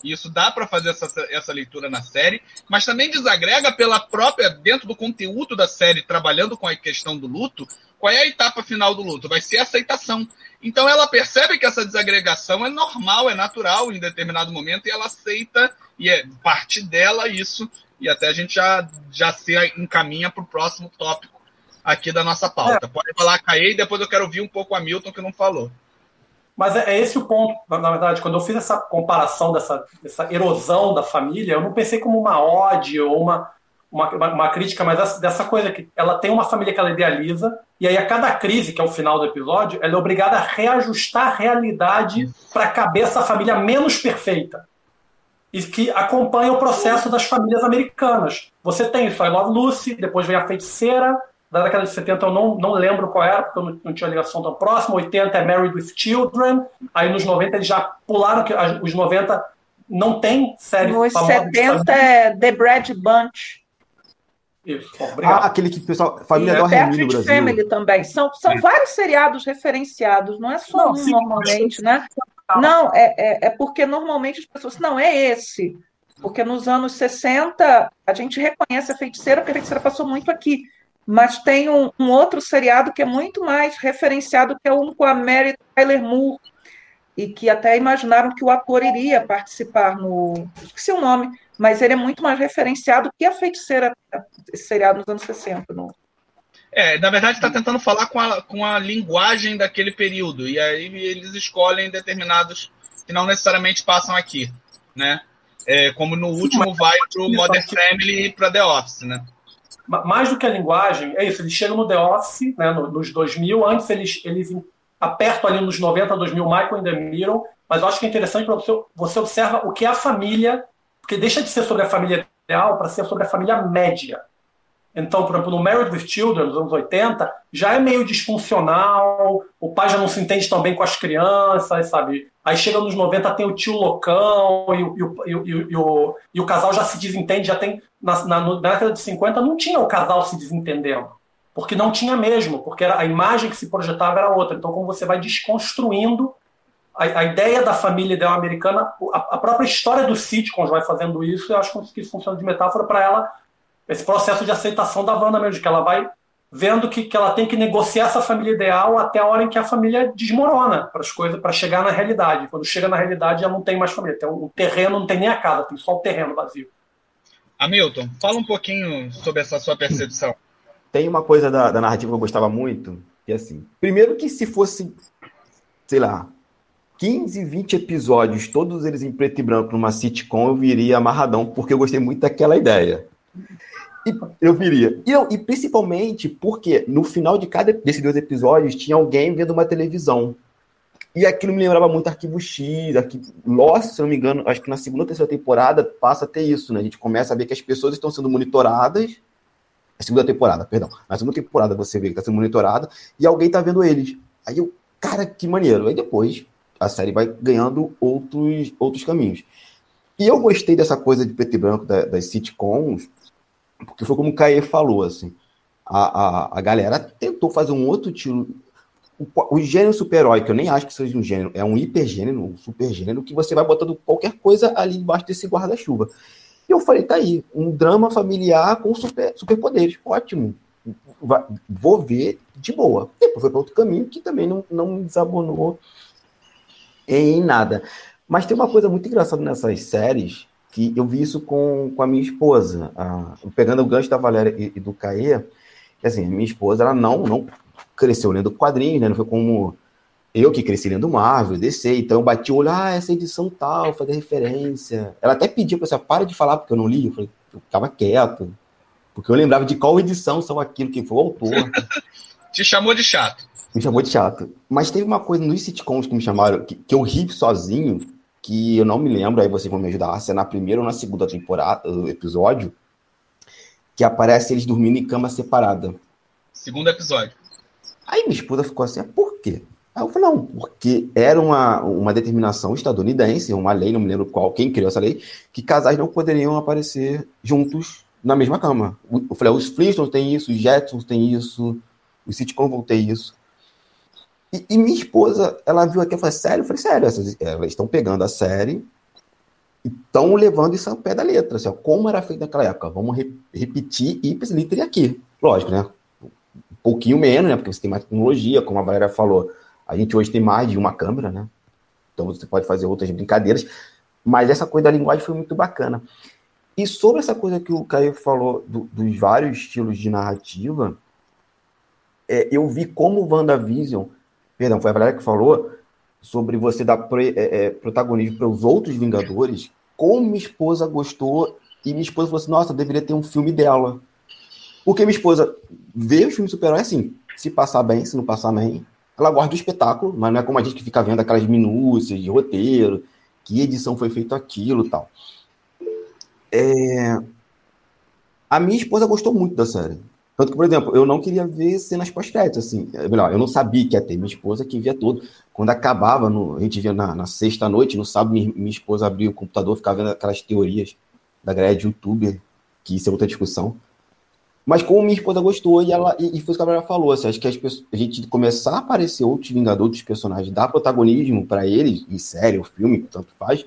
E isso dá para fazer essa, essa leitura na série, mas também desagrega pela própria, dentro do conteúdo da série, trabalhando com a questão do luto, qual é a etapa final do luto? Vai ser a aceitação. Então ela percebe que essa desagregação é normal, é natural em determinado momento, e ela aceita, e é parte dela isso, e até a gente já, já se encaminha para o próximo tópico aqui da nossa pauta. É. Pode falar, Caê, e depois eu quero ouvir um pouco a Milton que não falou. Mas é, é, esse o ponto, na verdade, quando eu fiz essa comparação dessa, dessa erosão da família, eu não pensei como uma ode ou uma, uma, uma, crítica, mas essa, dessa coisa que ela tem uma família que ela idealiza, e aí a cada crise, que é o final do episódio, ela é obrigada a reajustar a realidade para caber essa família menos perfeita. E que acompanha o processo das famílias americanas. Você tem isso, I Love Lucy, depois vem a feiticeira, da década de 70 eu não, não lembro qual era, porque eu não, não tinha ligação tão próxima. 80 é Married with Children. Aí nos 90 eles já pularam, que os 90 não tem série Nos 70 é The Brad Bunch. Isso, obrigado. Ah, aquele que o pessoal. Família do Arremin no Brasil. Family também. São, são é. vários seriados referenciados, não é só não, um sim, normalmente, né? Não, é, é, é porque normalmente as pessoas. Não, é esse. Porque nos anos 60 a gente reconhece a feiticeira, porque a feiticeira passou muito aqui mas tem um, um, outro seriado que é muito mais referenciado, que é um com a Mary Tyler Moore, e que até imaginaram que o ator iria participar no. Esqueci o nome, mas ele é muito mais referenciado que a feiticeira, esse seriado nos anos 60. No... É, na verdade está tentando falar com a, com a linguagem daquele período, e aí eles escolhem determinados que não necessariamente passam aqui, né? É, como no último vai para o Modern Family e para The Office, né? Mais do que a linguagem, é isso, eles chegam no The Office, né, nos 2000, antes eles, eles apertam ali nos 90, 2000, Michael ainda miram, mas eu acho que é interessante para você, você observa o que é a família, porque deixa de ser sobre a família ideal para ser sobre a família média. Então, por exemplo, no Married with Children, dos anos 80, já é meio disfuncional, o pai já não se entende tão bem com as crianças, sabe? Aí chega nos 90, tem o tio loucão e o, e o, e o, e o, casal já se desentende, já tem. Na, na, na, década de 50 não tinha o casal se desentendendo. Porque não tinha mesmo, porque era, a imagem que se projetava era outra. Então, como você vai desconstruindo a, a ideia da família ideal americana, a, a própria história dos sitcoms vai fazendo isso, eu acho que isso funciona de metáfora para ela esse processo de aceitação da Wanda mesmo, que ela vai vendo que, que ela tem que negociar essa família ideal até a hora em que a família desmorona para as coisas, para chegar na realidade. Quando chega na realidade, já não tem mais família. Tem o terreno não tem nem a casa, tem só o terreno vazio. Hamilton, fala um pouquinho sobre essa sua percepção. Tem uma coisa da, da narrativa que eu gostava muito, que é assim, primeiro que se fosse, sei lá, 15, 20 episódios, todos eles em preto e branco numa sitcom, eu viria amarradão, porque eu gostei muito daquela ideia. Eu viria. E, eu, e principalmente porque no final de cada desses dois episódios tinha alguém vendo uma televisão. E aquilo me lembrava muito Arquivo X, Arquivo... Lost, se não me engano, acho que na segunda ou terceira temporada passa a ter isso, né? A gente começa a ver que as pessoas estão sendo monitoradas. A segunda temporada, perdão. Na segunda temporada você vê que está sendo monitorada e alguém está vendo eles. Aí eu, cara, que maneiro. Aí depois a série vai ganhando outros, outros caminhos. E eu gostei dessa coisa de preto e branco das sitcoms, porque foi como o Caê falou, assim, a, a, a galera tentou fazer um outro tiro. O, o gênero super-herói, que eu nem acho que seja um gênero, é um hipergênero, um supergênero, que você vai botando qualquer coisa ali embaixo desse guarda-chuva. E eu falei, tá aí, um drama familiar com super, superpoderes, ótimo. Vai, vou ver de boa. Depois foi para outro caminho que também não, não desabonou em nada. Mas tem uma coisa muito engraçada nessas séries, que eu vi isso com, com a minha esposa, a, pegando o gancho da Valéria e, e do Caê, que assim, minha esposa, ela não, não cresceu lendo quadrinhos, né? Não foi como eu que cresci lendo Marvel, DC, então eu bati o olho, ah, essa edição tal, fazer referência. Ela até pediu para você, para de falar porque eu não li, eu falei, eu ficava quieto, porque eu lembrava de qual edição são aquilo, que foi o autor. Te chamou de chato. Me chamou de chato. Mas teve uma coisa nos sitcoms que me chamaram, que, que eu ri sozinho, que eu não me lembro, aí vocês vão me ajudar, se é na primeira ou na segunda temporada, episódio, que aparece eles dormindo em cama separada. Segundo episódio. Aí minha esposa ficou assim, ah, por quê? Aí eu falei, não, porque era uma, uma determinação estadunidense, uma lei, não me lembro qual, quem criou essa lei, que casais não poderiam aparecer juntos na mesma cama. Eu falei, os Flintstones têm isso, os Jetsons têm isso, os sitcoms vão ter isso. E, e, minha esposa, ela viu aqui e falou, sério? Eu falei, sério, essas, elas estão pegando a série e estão levando isso ao pé da letra. Assim, ó, como era feito naquela época? Vamos re repetir ipsis literis aqui. Lógico, né? Um pouquinho menos, né? Porque você tem mais tecnologia, como a Valéria falou. A gente hoje tem mais de uma câmera, né? Então você pode fazer outras brincadeiras. Mas essa coisa da linguagem foi muito bacana. E sobre essa coisa que o Caio falou do, dos vários estilos de narrativa, é, eu vi como o WandaVision Perdão, foi a Valéria que falou sobre você dar é, é, protagonismo para os outros Vingadores. Como minha esposa gostou, e minha esposa falou assim: nossa, deveria ter um filme dela. Porque minha esposa vê os filmes super-herói assim, se passar bem, se não passar bem. Ela gosta do espetáculo, mas não é como a gente que fica vendo aquelas minúcias de roteiro, que edição foi feito aquilo tal. É... A minha esposa gostou muito da série. Tanto que, por exemplo, eu não queria ver cenas pós-créditos, assim. É melhor, eu não sabia que ia ter. Minha esposa que via tudo. Quando acabava, no, a gente via na, na sexta-noite, no sábado, minha, minha, esposa abria o computador, ficava vendo aquelas teorias da galera de youtuber, que isso é outra discussão. Mas como minha esposa gostou, e, ela, e, e foi o que a Gabriela falou, assim, acho que a gente começar a aparecer outros Vingadores, outros personagens, dar protagonismo para eles, em série, ou filme, tanto faz,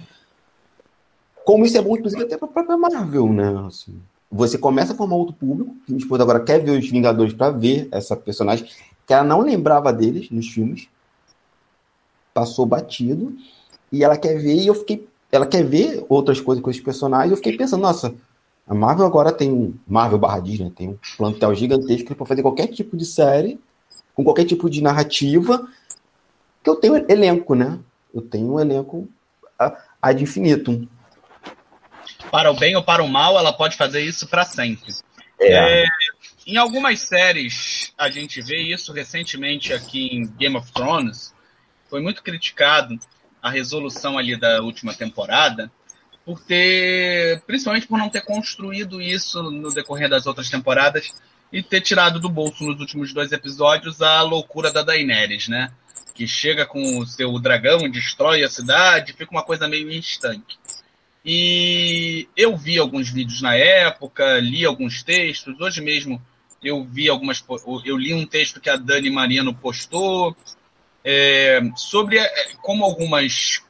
como isso é bom, inclusive, até para a própria Marvel, né? Assim, você começa a formar outro público. Minha esposa agora quer ver os Vingadores para ver essa personagem, que ela não lembrava deles nos filmes. Passou batido. E ela quer ver, e eu fiquei. Ela quer ver outras coisas com esses personagens. Eu fiquei pensando, nossa, a Marvel agora tem. Marvel barra Disney tem um plantel gigantesco para fazer qualquer tipo de série, com qualquer tipo de narrativa. Que eu tenho elenco, né? Eu tenho um elenco ad infinitum para o bem ou para o mal, ela pode fazer isso para sempre. É. É, em algumas séries, a gente vê isso recentemente aqui em Game of Thrones. Foi muito criticado a resolução ali da última temporada, por ter, principalmente por não ter construído isso no decorrer das outras temporadas e ter tirado do bolso nos últimos dois episódios a loucura da Daenerys, né? Que chega com o seu dragão, destrói a cidade, fica uma coisa meio instante. E eu vi alguns vídeos na época, li alguns textos, hoje mesmo eu vi algumas. Eu li um texto que a Dani Mariano postou é, sobre é, como algumas,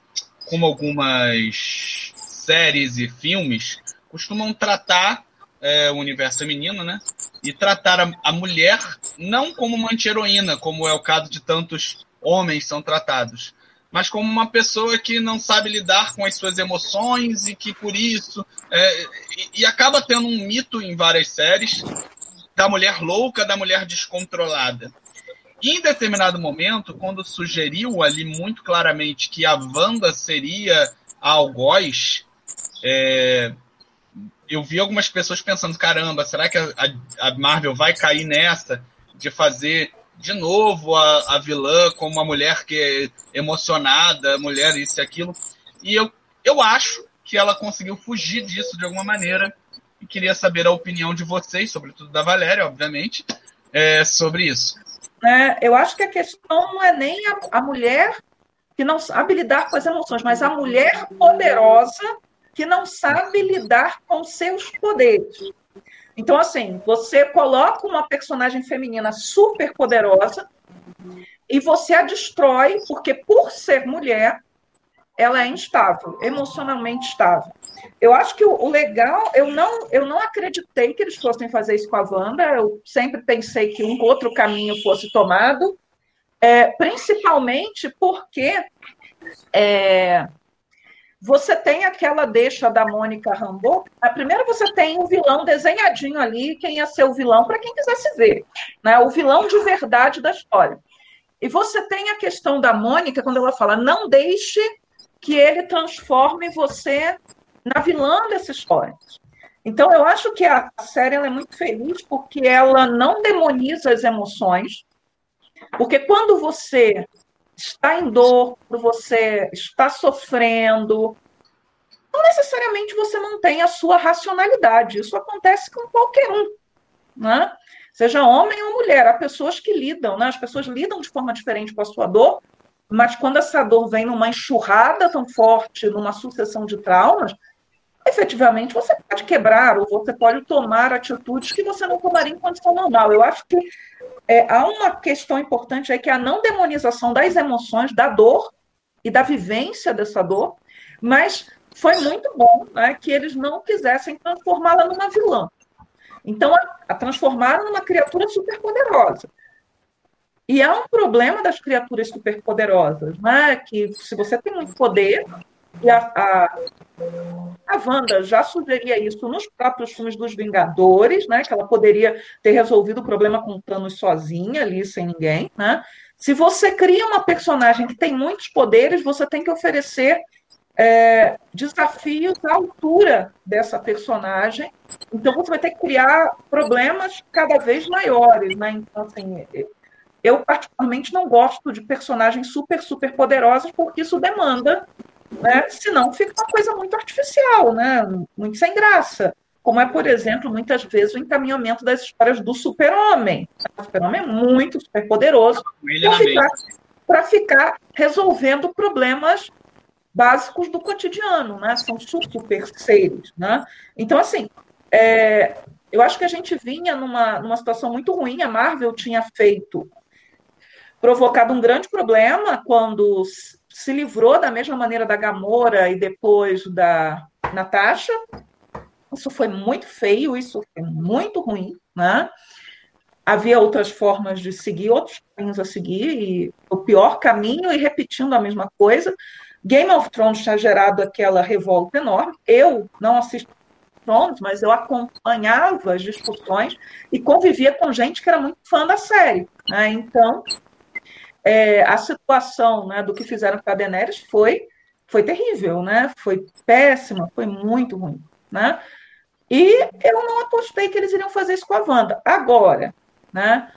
como algumas séries e filmes costumam tratar é, o universo feminino, né? E tratar a, a mulher não como uma anti-heroína, como é o caso de tantos homens são tratados, mas como uma pessoa que não sabe lidar com as suas emoções e que por isso. É, e, acaba tendo um mito em várias séries da mulher louca, da mulher descontrolada. E em determinado momento, quando sugeriu ali muito claramente que a Wanda seria a algoz, é, eu vi algumas pessoas pensando: caramba, será que a, a, Marvel vai cair nessa de fazer de novo a, a vilã como uma mulher que é emocionada, mulher isso e aquilo? E eu, eu acho que ela conseguiu fugir disso de alguma maneira. E queria saber a opinião de vocês, sobretudo da Valéria, obviamente, é, sobre isso. É, eu acho que a questão não é nem a, a mulher que não sabe lidar com as emoções, mas a mulher poderosa que não sabe lidar com seus poderes. Então, assim, você coloca uma personagem feminina super poderosa e você a destrói, porque por ser mulher, ela é instável, emocionalmente instável. Eu acho que o, legal, eu não, eu não acreditei que eles fossem fazer isso com a Wanda, eu sempre pensei que um outro caminho fosse tomado, é, principalmente porque é, você tem aquela deixa da Mônica Rambeau. A primeira você tem o vilão desenhadinho ali, quem ia ser o vilão para quem quisesse ver, né? O vilão de verdade da história. E você tem a questão da Mônica quando ela fala: "Não deixe que ele transforme você na vilã dessa história". Então eu acho que a série é muito feliz porque ela não demoniza as emoções. Porque quando você está em dor, quando você está sofrendo, não necessariamente você mantém a sua racionalidade. Isso acontece com qualquer um, né? Seja homem ou mulher, há pessoas que lidam, né? As pessoas lidam de forma diferente com a sua dor, mas quando essa dor vem numa enxurrada tão forte, numa sucessão de traumas, efetivamente você pode quebrar ou você pode tomar atitudes que você não tomaria em condição normal. Eu acho que é, há uma questão importante aí que é a não demonização das emoções, da dor e da vivência dessa dor, mas foi muito bom né, que eles não quisessem transformá-la numa vilã. Então, a, a transformaram numa criatura superpoderosa. E há um problema das criaturas superpoderosas, né? Que se você tem muito poder, e a, a, a Wanda já sugeria isso nos próprios filmes dos Vingadores, né? Que ela poderia ter resolvido o problema com Thanos sozinha, ali, sem ninguém, né? Se você cria uma personagem que tem muitos poderes, você tem que oferecer é, desafios à altura dessa personagem. Então, você vai ter que criar problemas cada vez maiores, né? Então, assim, eu particularmente não gosto de personagens super, super poderosas, porque isso demanda né? Senão fica uma coisa muito artificial, né? muito sem graça. Como é, por exemplo, muitas vezes o encaminhamento das histórias do super-homem. O super-homem é muito superpoderoso para ficar, ficar resolvendo problemas básicos do cotidiano, né? São super seres, né? Então, assim, é, eu acho que a gente vinha numa, numa situação muito ruim. A Marvel tinha feito, provocado um grande problema quando se livrou da mesma maneira da Gamora e depois da Natasha. Isso foi muito feio, isso foi muito ruim, né? Havia outras formas de seguir, outros caminhos a seguir, e o pior caminho e repetindo a mesma coisa. Game of Thrones tinha gerado aquela revolta enorme. Eu não assisto Thrones, mas eu acompanhava as discussões e convivia com gente que era muito fã da série. Né? Então, é, a situação né, do que fizeram com a Daenerys foi, foi terrível, né? Foi péssima, foi muito ruim, né? E eu não apostei que eles iriam fazer isso com a Wanda. Agora, né?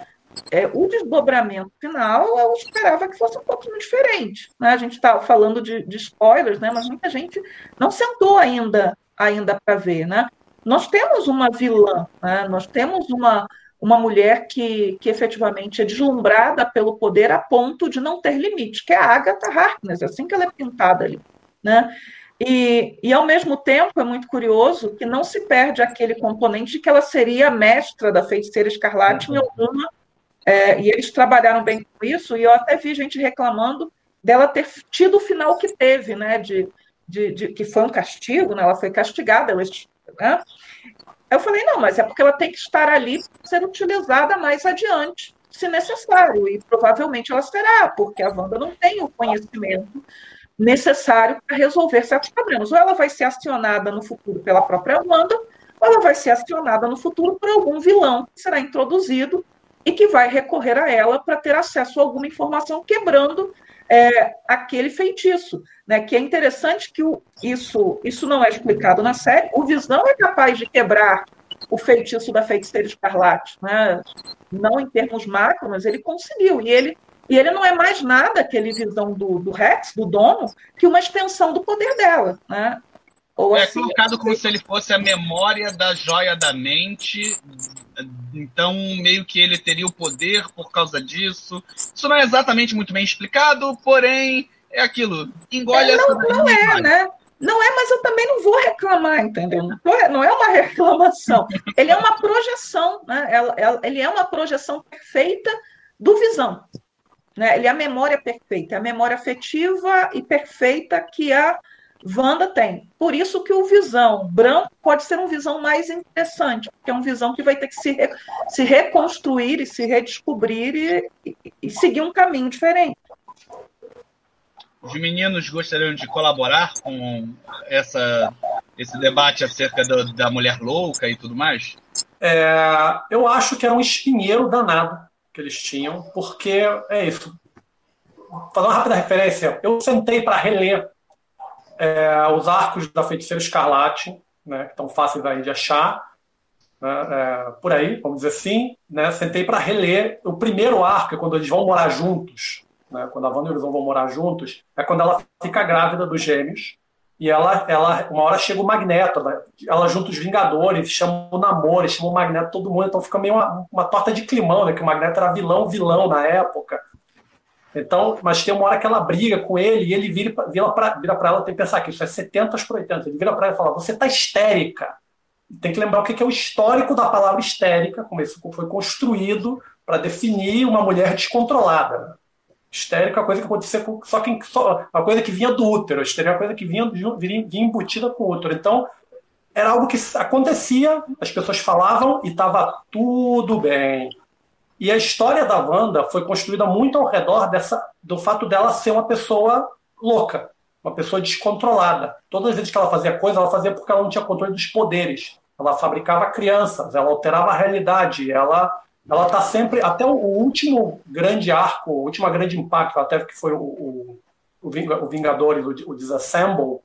é, o desdobramento final eu esperava que fosse um pouquinho diferente. Né? A gente está falando de, de, spoilers, né? mas muita gente não sentou ainda, ainda para ver. Né? Nós temos uma vilã, né? nós temos uma, uma mulher que, que efetivamente é deslumbrada pelo poder a ponto de não ter limite, que é a Agatha Harkness, assim que ela é pintada ali. Né? E, e, ao mesmo tempo, é muito curioso que não se perde aquele componente de que ela seria a mestra da feiticeira escarlate em alguma. É, e eles trabalharam bem com isso, e eu até vi gente reclamando dela ter tido o final que teve, né? De, de, de que foi um castigo, né? ela foi castigada. Ela, né? Eu falei, não, mas é porque ela tem que estar ali para ser utilizada mais adiante, se necessário, e provavelmente ela será, porque a Wanda não tem o conhecimento necessário para resolver certos problemas. Ou ela vai ser acionada no futuro pela própria Wanda, ou ela vai ser acionada no futuro por algum vilão que será introduzido e que vai recorrer a ela para ter acesso a alguma informação, quebrando é, aquele feitiço. Né? Que é interessante que o, isso, isso não é explicado na série. O Visão é capaz de quebrar o feitiço da feiticeira escarlate, né? não em termos macro, mas ele conseguiu. E ele e ele não é mais nada, aquele visão do, do Rex, do dono, que uma extensão do poder dela. Né? Ou é assim, colocado como se ele fosse a memória da joia da mente. Então, meio que ele teria o poder por causa disso. Isso não é exatamente muito bem explicado, porém, é aquilo. Engole é, não. Não é, né? Não é, mas eu também não vou reclamar, entendeu? Não é uma reclamação. Ele é uma projeção, né? Ele é uma projeção perfeita do visão. Né? Ele é a memória perfeita, é a memória afetiva e perfeita que a Wanda tem. Por isso que o Visão branco pode ser um Visão mais interessante, porque é um Visão que vai ter que se, se reconstruir e se redescobrir e, e, e seguir um caminho diferente. Os meninos gostariam de colaborar com essa, esse debate acerca do, da mulher louca e tudo mais? É, eu acho que era um espinheiro danado que eles tinham, porque é isso. Fazer uma rápida referência, eu sentei para reler é, os arcos da Feiticeira Escarlate, né, que estão fáceis aí de achar, né, é, por aí, vamos dizer assim. Né, sentei para reler o primeiro arco, é quando eles vão morar juntos, né, quando a Wanda e eles vão morar juntos, é quando ela fica grávida dos gêmeos, e ela, ela uma hora chega o Magneto, ela, ela junta os Vingadores, chama o Namor, chama o Magneto, todo mundo, então fica meio uma, uma torta de climão, né? Que o Magneto era vilão, vilão na época. Então, mas tem uma hora que ela briga com ele e ele vira, vira para vira ela, tem que pensar que isso é 70 por 80. Ele vira para ela e fala: Você tá histérica. Tem que lembrar o que é o histórico da palavra histérica, como isso foi construído para definir uma mulher descontrolada. Histérica é uma coisa que acontecia com, só que só, uma coisa que vinha do útero. A é uma coisa que vinha, vinha, vinha embutida com o útero. Então, era algo que acontecia, as pessoas falavam e estava tudo bem. E a história da Wanda foi construída muito ao redor dessa, do fato dela ser uma pessoa louca, uma pessoa descontrolada. Todas as vezes que ela fazia coisa, ela fazia porque ela não tinha controle dos poderes. Ela fabricava crianças, ela alterava a realidade, ela ela está sempre até o, último grande arco, o último grande impacto até que foi o, o, o Vingadores, o, o Disassemble,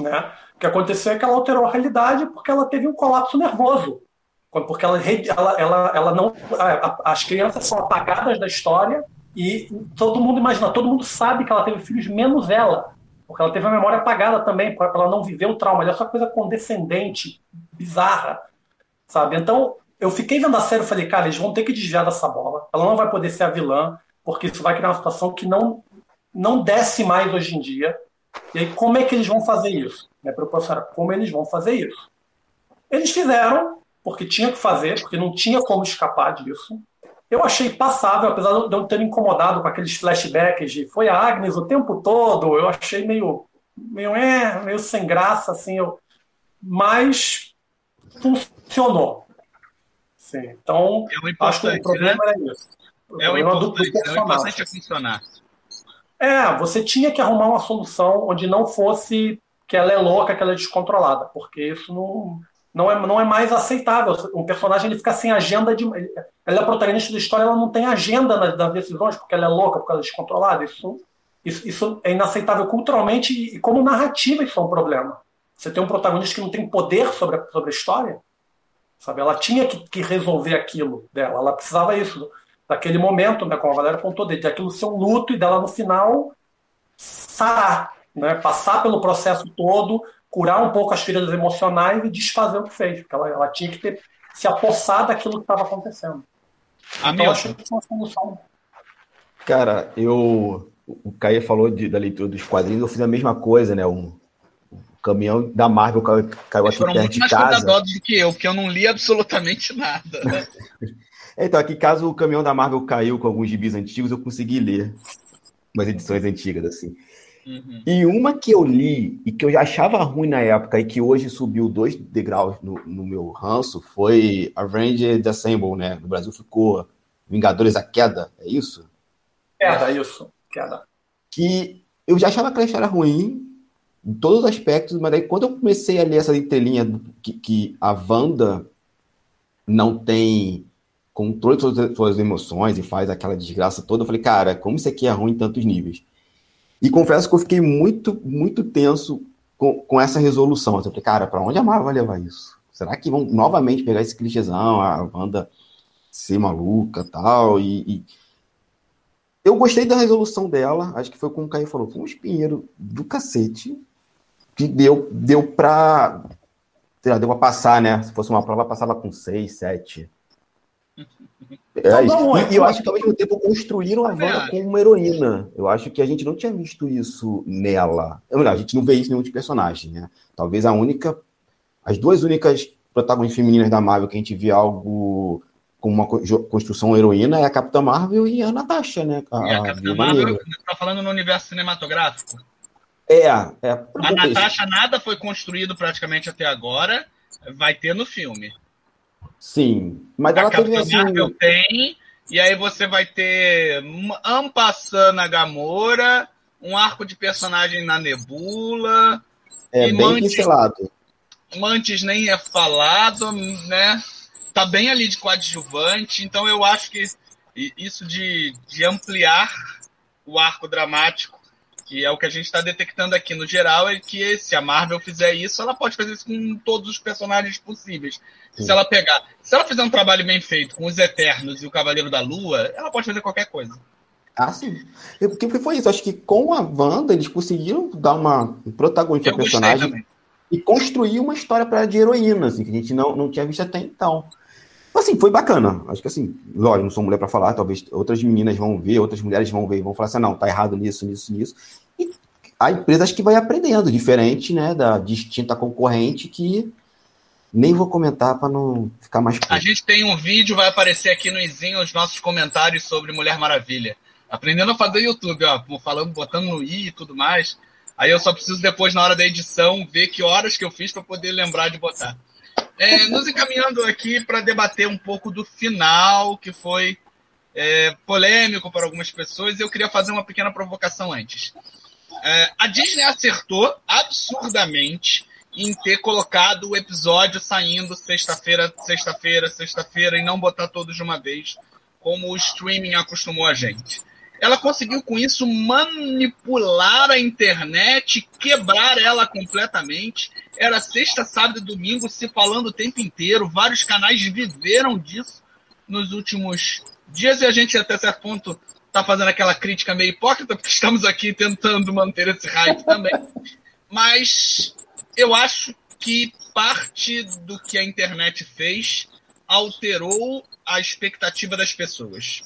né? O que aconteceu é que ela alterou a realidade porque ela teve um colapso nervoso, porque ela, ela, ela, ela não, as crianças são apagadas da história e todo mundo imagina, todo mundo sabe que ela teve filhos menos ela, porque ela teve a memória apagada também, para ela não viver o trauma. Ela é só coisa condescendente, bizarra, sabe? Então eu fiquei vendo a série e falei, cara, eles vão ter que desviar dessa bola. Ela não vai poder ser a vilã, porque isso vai criar uma situação que não, não desce mais hoje em dia. E aí, como é que eles vão fazer isso? Minha preocupação era como eles vão fazer isso. Eles fizeram, porque tinha que fazer, porque não tinha como escapar disso. Eu achei passável, apesar de eu ter me incomodado com aqueles flashbacks de foi a Agnes o tempo todo, eu achei meio, meio, é, meio sem graça, assim, eu, mas funcionou. Sim. Então, é acho que o problema né? era isso. O é o importante, é o importante é funcionar. É, você tinha que arrumar uma solução onde não fosse que ela é louca, que ela é descontrolada, porque isso não, não, é, não é mais aceitável. Um personagem ele fica sem agenda de. Ela é protagonista da história, ela não tem agenda nas, nas decisões, porque ela é louca, porque ela é descontrolada. Isso, isso, isso é inaceitável culturalmente e, e como narrativa isso é um problema. Você tem um protagonista que não tem poder sobre a, sobre a história, Sabe? Ela tinha que, que resolver aquilo dela, ela precisava isso. daquele momento, né, como a Valéria contou, de aquilo ser um luto e dela no final sarar, né, passar pelo processo todo, curar um pouco as feridas emocionais e desfazer o que fez, porque ela, ela tinha que ter se apossar daquilo que estava acontecendo. Então, acho que foi uma solução. Cara, eu. O Caio falou de, da leitura dos quadrinhos, eu fiz a mesma coisa, né? Um, o caminhão da Marvel caiu, caiu aqui perto de casa. Foram muito mais do que eu, porque eu não li absolutamente nada. Né? então, aqui, caso o caminhão da Marvel caiu com alguns gibis antigos, eu consegui ler umas edições antigas, assim. Uhum. E uma que eu li e que eu já achava ruim na época e que hoje subiu dois degraus no, no meu ranço foi Avenged Assemble, né? No Brasil ficou Vingadores a Queda, é isso? Queda, isso. Queda. Que eu já achava que a história ruim em todos os aspectos, mas aí quando eu comecei a ler essa entrelinha que, que a Wanda não tem controle suas, suas emoções e faz aquela desgraça toda, eu falei, cara, como isso aqui é ruim em tantos níveis? E confesso que eu fiquei muito, muito tenso com, com essa resolução. Eu falei, cara, para onde a Marvel vai levar isso? Será que vão novamente pegar esse clichêzão, a Wanda ser maluca tal? E, e... Eu gostei da resolução dela, acho que foi como o Caio falou, foi um espinheiro do cacete, que deu, deu pra. Deu pra passar, né? Se fosse uma prova, passava com 6, 7. É isso. E, e, eu acho que ao mesmo tempo construíram a Wanda como uma heroína. Eu acho que a gente não tinha visto isso nela. Melhor, a gente não vê isso em nenhum de personagem, né? Talvez a única. As duas únicas protagonistas femininas da Marvel que a gente vê algo com uma construção heroína é a Capitã Marvel e a Natasha, né? A, e a Capitã Marvel, tá falando no universo cinematográfico? É, é. A Natasha nada foi construído praticamente até agora. Vai ter no filme. Sim, mas ela teve assim... Marvel tem, e aí você vai ter Ampassana Gamora, um arco de personagem na Nebula. É, bem Mantis, pincelado. Mantis nem é falado, né? Tá bem ali de coadjuvante, então eu acho que isso de, de ampliar o arco dramático que é o que a gente está detectando aqui no geral, é que se a Marvel fizer isso, ela pode fazer isso com todos os personagens possíveis. Sim. Se ela pegar, se ela fizer um trabalho bem feito com os Eternos e o Cavaleiro da Lua, ela pode fazer qualquer coisa. Ah, sim. Porque foi isso. Acho que com a Wanda eles conseguiram dar uma protagonista ao personagem também. e construir uma história para de heroína, assim, que a gente não, não tinha visto até então. Assim, foi bacana. Acho que assim, lógico, não sou mulher para falar, talvez outras meninas vão ver, outras mulheres vão ver e vão falar assim, não, tá errado nisso, nisso, nisso. E a empresa acho que vai aprendendo, diferente, né, da distinta concorrente que nem vou comentar para não ficar mais. A gente tem um vídeo, vai aparecer aqui no Izinho os nossos comentários sobre Mulher Maravilha. Aprendendo a fazer YouTube, ó, falando, botando no i e tudo mais. Aí eu só preciso depois, na hora da edição, ver que horas que eu fiz para poder lembrar de botar. É, nos encaminhando aqui para debater um pouco do final, que foi é, polêmico para algumas pessoas, eu queria fazer uma pequena provocação antes. É, a Disney acertou absurdamente em ter colocado o episódio saindo sexta-feira, sexta-feira, sexta-feira e não botar todos de uma vez, como o streaming acostumou a gente ela conseguiu com isso manipular a internet, quebrar ela completamente. Era sexta, sábado e domingo se falando o tempo inteiro. Vários canais viveram disso nos últimos dias e a gente até certo ponto está fazendo aquela crítica meio hipócrita porque estamos aqui tentando manter esse hype também. Mas eu acho que parte do que a internet fez alterou a expectativa das pessoas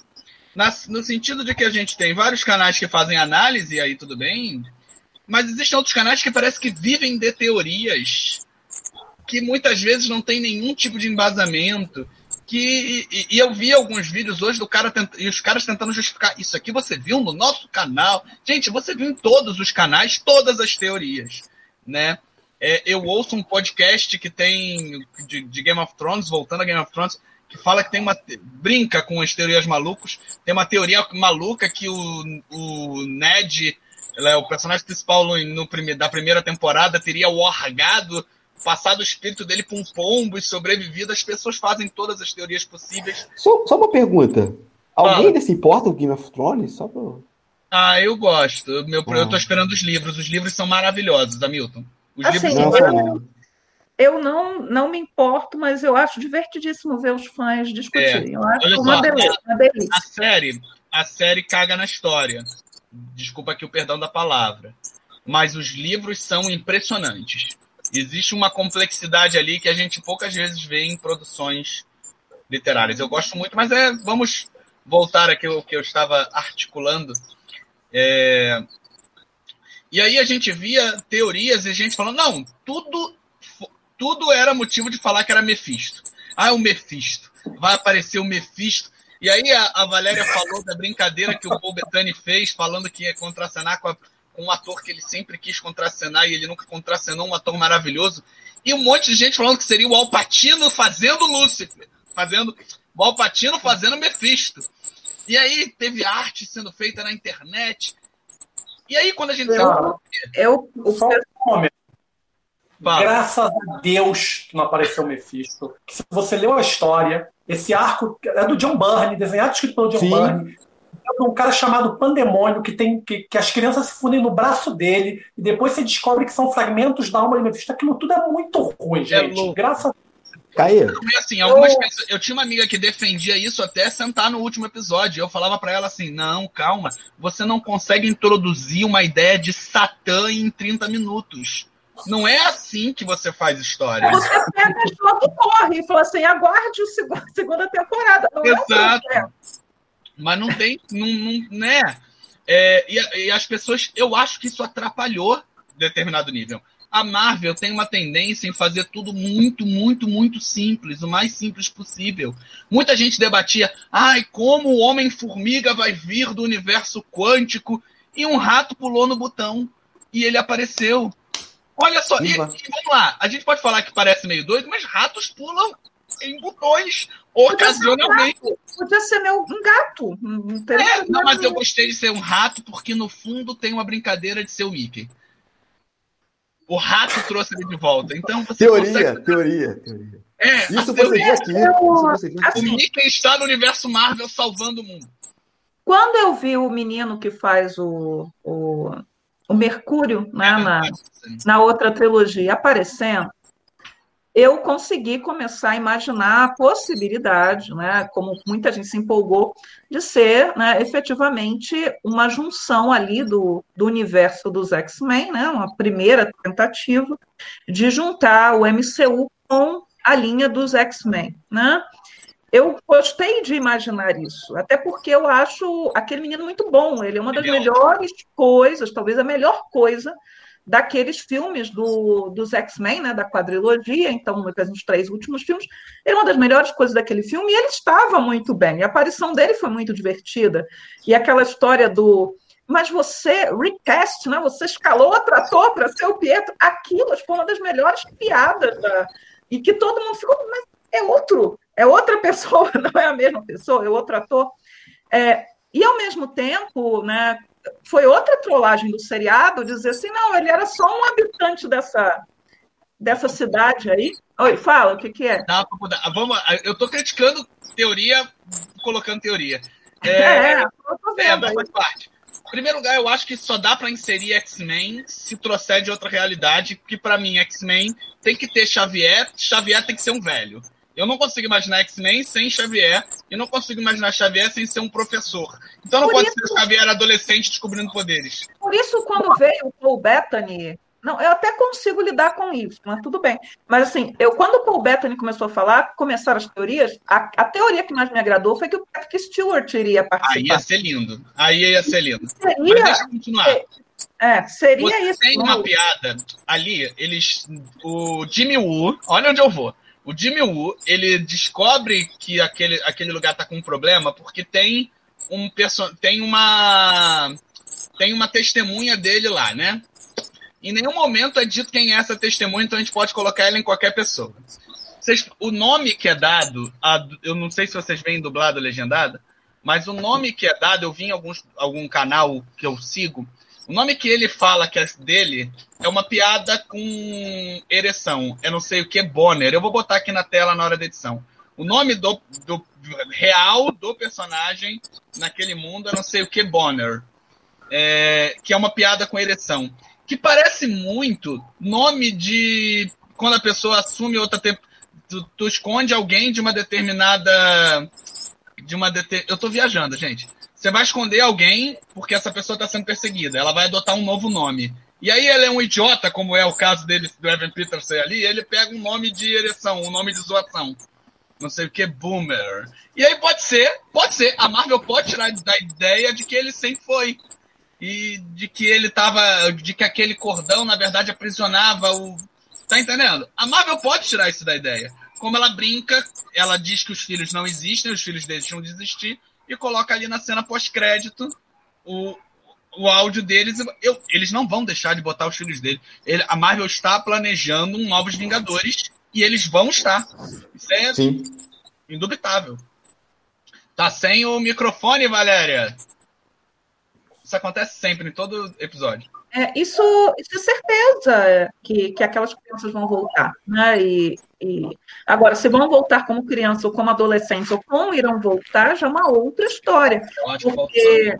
na, no sentido de que a gente tem vários canais que fazem análise, aí tudo bem, mas existem outros canais que parece que vivem de teorias que muitas vezes não tem nenhum tipo de embasamento. Que, e, e eu vi alguns vídeos hoje do cara e os caras tentando justificar isso aqui você viu no nosso canal. Gente, você viu em todos os canais todas as teorias, né? É, eu ouço um podcast que tem de, de Game of Thrones, voltando a Game of Thrones, que fala que tem uma. brinca com as teorias malucas. Tem uma teoria maluca que o, o Ned, é o personagem principal no, no, da primeira temporada, teria orgado, passado o espírito dele para um pombo e sobrevivido. As pessoas fazem todas as teorias possíveis. Só, só uma pergunta. Alguém ah. se importa com Game of Thrones? Só pra... Ah, eu gosto. Meu, ah. Eu tô esperando os livros. Os livros são maravilhosos, Hamilton. Os assim, livros maravilhosos. eu não, não me importo, mas eu acho divertidíssimo ver os fãs discutirem. É, eu acho olha uma só, beleza, uma delícia. A série, a série caga na história. Desculpa aqui o perdão da palavra. Mas os livros são impressionantes. Existe uma complexidade ali que a gente poucas vezes vê em produções literárias. Eu gosto muito, mas é, vamos voltar aqui ao que eu estava articulando. É, e aí a gente via teorias e gente falando, não, tudo, tudo era motivo de falar que era Mephisto. Ah, é o Mephisto. Vai aparecer o Mephisto. E aí a, a Valéria falou da brincadeira que o Paul Bettany fez, falando que ia contracenar com, a, com um ator que ele sempre quis contracenar e ele nunca contracenou, um ator maravilhoso. E um monte de gente falando que seria o Alpatino fazendo Lúcifer. Fazendo, o Alpatino fazendo Mephisto. E aí teve arte sendo feita na internet. E aí, quando a gente. Eu, eu, o Só um. Graças a Deus que não apareceu o Mephisto. Que se você leu a história, esse arco é do John Byrne, desenhado e escrito pelo John Sim. Byrne. É um cara chamado Pandemônio, que tem que, que as crianças se fundem no braço dele, e depois você descobre que são fragmentos da alma de Mephisto. Aquilo tudo é muito ruim, gente. louco. Graças a Caê, E assim, algumas pessoas, eu tinha uma amiga que defendia isso até sentar no último episódio. Eu falava pra ela assim: "Não, calma, você não consegue introduzir uma ideia de Satã em 30 minutos. Não é assim que você faz história." Você pega a jogo e corre e fala assim: aguarde a segunda, segunda temporada. Não é o Exato. processo. Mas não tem, não, não- né? É, e, e as pessoas, eu acho que isso atrapalhou determinado nível. A Marvel tem uma tendência em fazer tudo muito, muito, muito simples, o mais simples possível. Muita gente debatia, ai, como o Homem-Formiga vai vir do universo quântico e um rato pulou no botão e ele apareceu. Olha só, e, e vamos lá, a gente pode falar que parece meio doido, mas ratos pulam em botões ocasionalmente. Podia ser meu, um gato. Não teria É, não, mas eu gostei de ser um rato porque no fundo tem uma brincadeira de ser o Mickey. O rato trouxe ele de volta. Então você teoria, consegue... teoria, teoria. É, Isso você teoria- viu aqui. Isso você viu O Assim, Mickey está no universo Marvel salvando o mundo. Quando eu vi o menino que faz o, o, o Mercúrio né, na, na outra trilogia aparecendo, eu consegui começar a imaginar a possibilidade, né, como muita gente se empolgou, de ser né, efetivamente uma junção ali do, do universo dos X-Men, né, uma primeira tentativa de juntar o MCU com a linha dos X-Men. Né? Eu gostei de imaginar isso, até porque eu acho aquele menino muito bom. Ele é uma das melhores coisas, talvez a melhor coisa daqueles filmes do, dos X-Men, né, da quadrilogia, então, nos três últimos filmes, é uma das melhores coisas daquele filme, e ele estava muito bem, a aparição dele foi muito divertida, e aquela história do mas você, recast, né, você escalou outro ator para ser o Pietro, aquilo foi uma das melhores piadas, da, e que todo mundo ficou, mas é outro, é outra pessoa, não é a mesma pessoa, é outro ator, é, e ao mesmo tempo, né, foi outra trollagem do seriado dizer assim, não, ele era só um habitante dessa, dessa cidade aí. Oi, fala, o que, que é? Dá pra mudar. Vamos, eu tô criticando teoria, colocando teoria. É, É, é, eu tô vendo mas faz parte. Em primeiro lugar, eu acho que só dá pra inserir X-Men se trouxer de outra realidade, que pra mim X-Men tem que ter Xavier, Xavier tem que ser um velho. Eu não consigo imaginar X-Men sem Xavier, e não consigo imaginar Xavier sem ser um professor. Então não Por pode isso- ser Xavier adolescente descobrindo poderes. Por isso, quando veio o Paul Bettany, não, eu até consigo lidar com isso, mas tudo bem. Mas assim, eu quando o Paul Bettany começou a falar, começaram as teorias, a, a teoria que mais me agradou foi que o Patrick Stewart iria Aí participar. ia ser lindo. Aí ia ser lindo. Mas Seria, deixa eu continuar. é, seria Você isso. tem uma piada ali, eles. O Jimmy Woo, olha onde eu vou. O Jimmy Woo, ele descobre que aquele, aquele lugar tá com um problema porque tem um perso tem uma tem uma testemunha dele lá, né? Em nenhum momento é dito quem é essa testemunha, então a gente pode colocar ela em qualquer pessoa. Vocês- o nome que é dado, a- eu não sei se vocês veem dublado ou legendado, mas o nome que é dado, eu vi em alguns, algum canal que eu sigo, o nome que ele fala que é dele é uma piada com ereção. Eu não sei o que, Bonner. Eu vou botar aqui na tela na hora da edição. O nome do, do real do personagem naquele mundo é não sei o que, Bonner. É, que é uma piada com ereção. Que parece muito nome de quando a pessoa assume outra tempo, tu, tu esconde alguém de uma determinada de uma deter... eu tô viajando, gente. Você vai esconder alguém porque essa pessoa está sendo perseguida. Ela vai adotar um novo nome. E aí ele é um idiota, como é o caso dele, do Evan Peterson ali, ele pega um nome de ereção, um nome de zoação. Não sei o que, Boomer. E aí pode ser, pode ser, a Marvel pode tirar da ideia de que ele sempre foi. E de que ele tava. de que aquele cordão, na verdade, aprisionava o. Tá entendendo? A Marvel pode tirar isso da ideia. Como ela brinca, ela diz que os filhos não existem, os filhos deixam de existir, e coloca ali na cena pós-crédito o, o áudio deles. Eu, eles não vão deixar de botar os filhos dele. Ele, a Marvel está planejando um Novos Vingadores e eles vão estar. Isso é Sim. indubitável. Tá sem o microfone, Valéria. Isso acontece sempre, em todo episódio. É, isso, isso é certeza que, que aquelas crianças vão voltar. Né? E, e, agora, se vão voltar como criança ou como adolescente ou como irão voltar, já é uma outra história. Porque,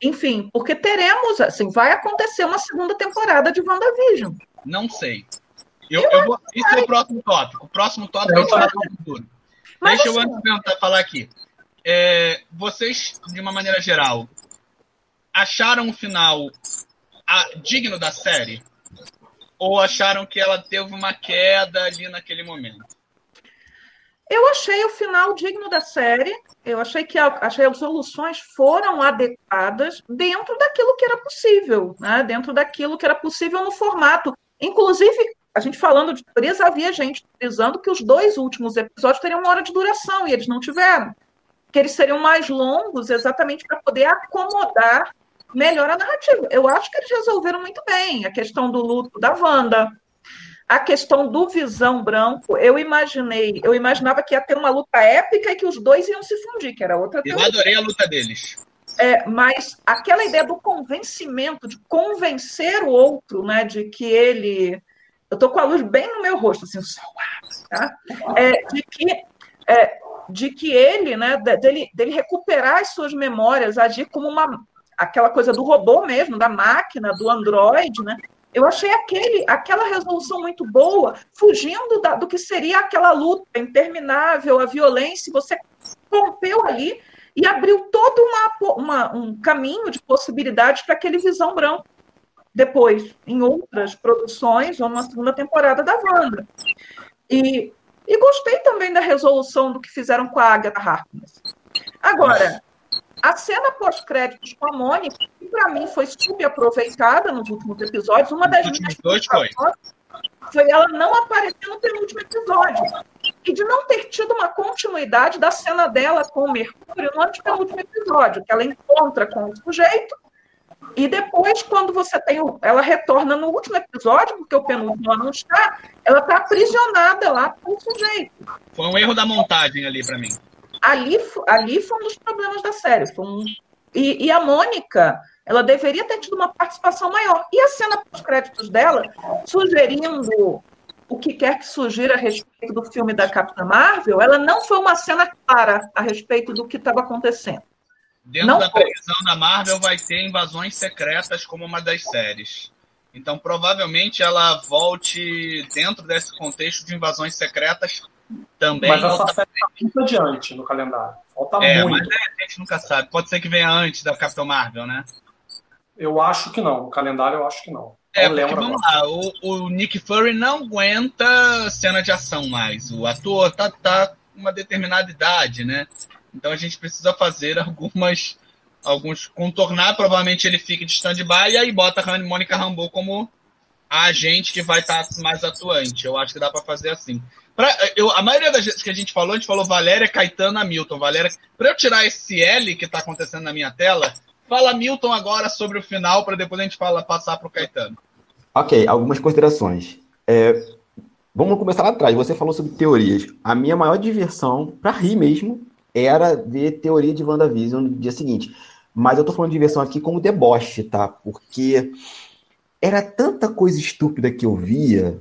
enfim, porque teremos, assim, vai acontecer uma segunda temporada de WandaVision. Não sei. Eu, eu, eu vou, isso é o próximo tópico. O próximo tópico é o futuro. Mas, Deixa assim, eu antes tentar falar aqui. É, vocês, de uma maneira geral, acharam o final a, digno da série? Ou acharam que ela teve uma queda ali naquele momento? Eu achei o final digno da série. Eu achei que as soluções foram adequadas dentro daquilo que era possível, né? dentro daquilo que era possível no formato. Inclusive, a gente falando de teorias, havia gente teorizando que os dois últimos episódios teriam uma hora de duração e eles não tiveram. Que eles seriam mais longos exatamente para poder acomodar melhor a narrativa. Eu acho que eles resolveram muito bem a questão do luto da Wanda, a questão do Visão Branco. Eu imaginei, eu imaginava que ia ter uma luta épica e que os dois iam se fundir, que era outra Eu adorei a luta deles. É, mas aquela ideia do convencimento, de convencer o outro, né, de que ele. Eu estou com a luz bem no meu rosto, assim, tá? É, de que é, de que ele, né, dele, dele recuperar as suas memórias, agir como uma, aquela coisa do robô mesmo, da máquina, do Android, né? Eu achei aquele, aquela resolução muito boa, fugindo da, do que seria aquela luta interminável, a violência, você rompeu ali e abriu todo uma, uma, um caminho de possibilidades para aquele Visão Branco. Depois, em outras produções, ou numa segunda temporada da Wanda. E, e gostei também da resolução do que fizeram com a Agatha Harkness. Agora, a cena pós-créditos com a Mônica, que para mim foi subaproveitada nos últimos episódios, uma das minhas dois foi. foi ela não aparecer no penúltimo episódio. E de não ter tido uma continuidade da cena dela com o Mercúrio no antepenúltimo episódio, que ela encontra com o sujeito, e depois, quando você tem. O, ela retorna no último episódio, porque o penúltimo não está, ela está aprisionada lá com o sujeito. Foi um erro da montagem ali para mim ali, ali foi um dos problemas da série. Um... E, e, a Mônica, ela deveria ter tido uma participação maior. E a cena pós-créditos dela, sugerindo o que quer que sugira a respeito do filme da Capitã Marvel, ela não foi uma cena clara a respeito do que estava acontecendo. Dentro não da foi. previsão da Marvel vai ter invasões secretas como uma das séries. Então, provavelmente ela volte dentro desse contexto de invasões secretas também. Mas essa série está muito adiante no calendário. Falta é, muito. Mas a gente nunca sabe. Pode ser que venha antes da Capitão Marvel, né? Eu acho que não. No calendário eu acho que não. É, porque, vamos lá, o, o, Nick Fury não aguenta cena de ação mais. O ator tá, tá uma determinada idade, né? Então a gente precisa fazer algumas. alguns contornar, provavelmente ele fique de stand-by e aí bota a Mônica Rambeau como a agente que vai estar tá mais atuante. Eu acho que dá para fazer assim. Pra, eu, a maioria das que a gente falou, a gente falou Valéria, Caetano, Hamilton. Valéria, para eu tirar esse L que está acontecendo na minha tela, fala Milton agora sobre o final, para depois a gente fala, passar para o Caetano. Ok, algumas considerações. É, vamos começar lá atrás. Você falou sobre teorias. A minha maior diversão, para rir mesmo, era ver teoria de WandaVision no dia seguinte. Mas eu tô falando de diversão aqui como deboche, tá? Porque era tanta coisa estúpida que eu via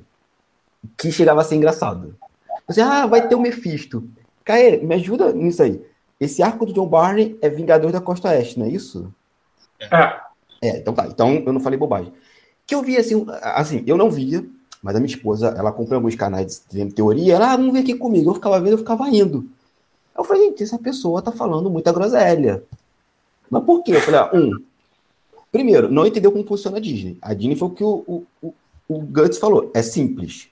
que chegava a ser engraçado. Você, ah, vai ter o Mephisto. Caê, me ajuda nisso aí. Esse arco do John Barney é Vingador da Costa Oeste, não é isso? É. É, então tá. Então eu não falei bobagem. Que eu via assim, assim, eu não via. Mas a minha esposa, ela acompanha alguns canais de teoria, ela, ah, vamos ver aqui comigo. Eu ficava vendo, eu ficava indo. Eu falei, gente, essa pessoa tá falando muita groselha. Mas por quê? Eu falei, ah, um, primeiro, não entendeu como funciona a Disney. A Disney foi o que o, o, o Guts falou, é simples.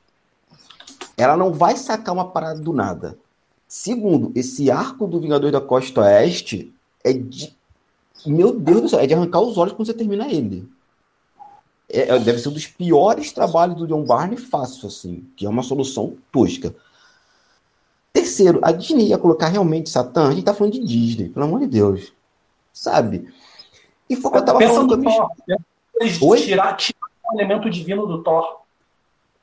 Ela não vai sacar uma parada do nada. Segundo, esse arco do Vingador da Costa Oeste é de. Meu Deus do céu, é de arrancar os olhos quando você termina ele. É, é, deve ser um dos piores trabalhos do John Barney fácil, assim, que é uma solução tosca. Terceiro, a Disney ia colocar realmente Satã, a gente tá falando de Disney, pelo amor de Deus. Sabe? E foi o que eu tava Pensa falando Thor. né? Eles tirar, tirar o elemento divino do Thor.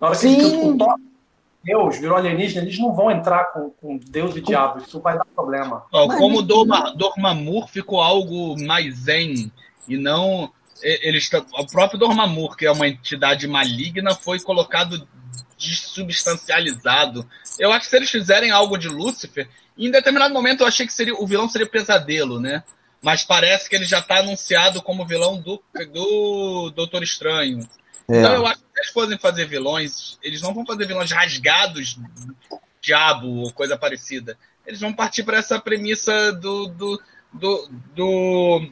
Na hora que Sim. eles- o Thor, Deus, virou alienígena, eles não vão entrar com, com Deus e diabo. Isso vai dar problema. Mas como não- Dorma, Dormammu ficou algo mais zen e não eles o próprio Dormammu, que é uma entidade maligna, foi colocado desubstancializado. Eu acho que se eles fizerem algo de Lúcifer, em determinado momento eu achei que seria o vilão seria Pesadelo, né? Mas parece que ele já está anunciado como vilão do, do Doutor Estranho. É. Então eu acho que se eles forem fazer vilões, eles não vão fazer vilões rasgados, diabo ou coisa parecida. Eles vão partir para essa premissa do, do, do, do,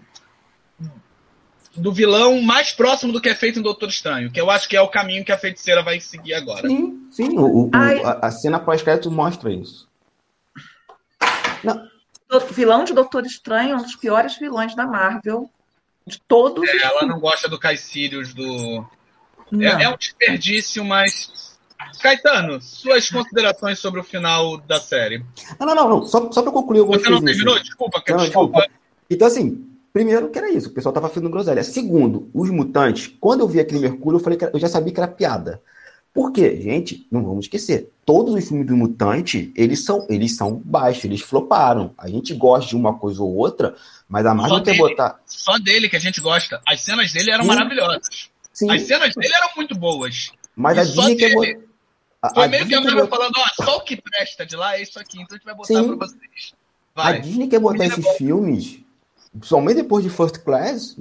do vilão mais próximo do que é feito em Doutor Estranho, que eu acho que é o caminho que a feiticeira vai seguir agora. Sim, sim. O, o- a, a cena pós-crédito mostra isso. O vilão de Doutor Estranho é um dos piores vilões da Marvel. De todos os Ela não gosta do Caecilius do. Não. É, é um desperdício, mas. Caetano, suas considerações sobre o final da série. Não, não, não, não. Só, só para concluir algumas Você não terminou? assim. Desculpa, Não, desculpa. Então, assim, primeiro que era isso, o pessoal tava fazendo groselha. Segundo, os mutantes, quando eu vi aquele Mercúrio, eu falei que eu já sabia que era piada. Por quê? Gente, não vamos esquecer. Todos os filmes do mutante, eles são, eles são baixos, eles floparam. A gente gosta de uma coisa ou outra, mas a quer dele. botar. Só dele que a gente gosta. As cenas dele eram Sim. maravilhosas. Sim, As cenas dele eram muito boas. mas e a Disney quer botar. a- Foi a meio que a Disney Marvel falando, ó, só o que presta de lá é isso aqui, então a gente vai botar Sim. pra vocês. A Vai. Disney quer botar esses é filmes, somente depois de First Class,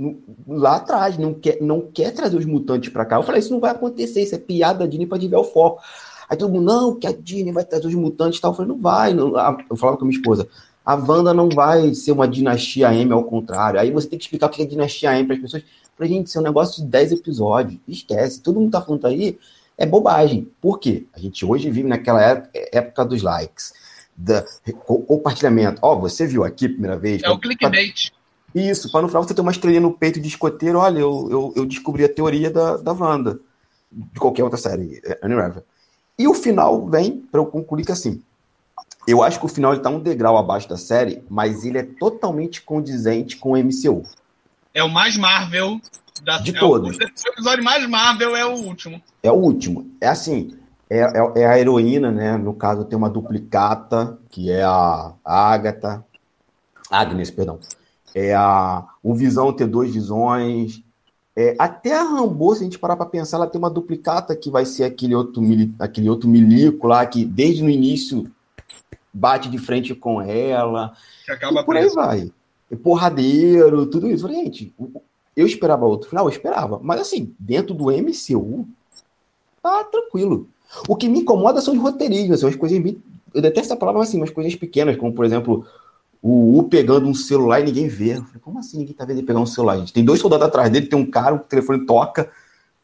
lá atrás, não quer, não quer trazer os mutantes pra cá. Eu falei, isso não vai acontecer, isso é piada da Disney pra desviar o foco. Aí todo mundo, não, que a Disney vai trazer os mutantes e tal. Eu falei, não vai. Não. A- Eu falava com a minha esposa, a Wanda não vai ser uma dinastia M ao contrário. Aí você tem que explicar o que é dinastia M para as pessoas. Falei, gente, isso é um negócio de 10 episódios. Esquece. Todo mundo tá falando aí, é bobagem. Por quê? A gente hoje vive naquela época, época dos likes, da, co- compartilhamento. Ó, você viu aqui a primeira vez? É o clickbait. Isso, para no final você ter uma estrelinha no peito de escoteiro, olha, eu, eu, eu descobri a teoria da, da Wanda, de qualquer outra série, é, Unravel. E o final vem para eu concluir que assim, eu acho que o final ele tá um degrau abaixo da série, mas ele é totalmente condizente com o MCU. É o mais Marvel da De é todos. O, o episódio mais Marvel é o último. É o último. É assim, é, é, é a heroína, né? No caso, tem uma duplicata, que é a Agatha. Agnes, perdão. É a, o Visão ter duas visões. É, até a Rambo, se a gente parar para pensar, ela tem uma duplicata que vai ser aquele outro, aquele outro milico lá, que desde o início bate de frente com ela. Que acaba E por aí preso. vai. E porradeiro, tudo isso. Falei, gente, eu esperava outro final, eu esperava. Mas assim, dentro do MCU, tá tranquilo. O que me incomoda são os roteiristas, são as coisas bem. Eu detesto essa palavra, mas assim, umas coisas pequenas, como por exemplo, o U pegando um celular e ninguém vê. Eu falei, como assim ninguém tá vendo ele pegar um celular? Gente? Tem dois soldados atrás dele, tem um cara, o telefone toca,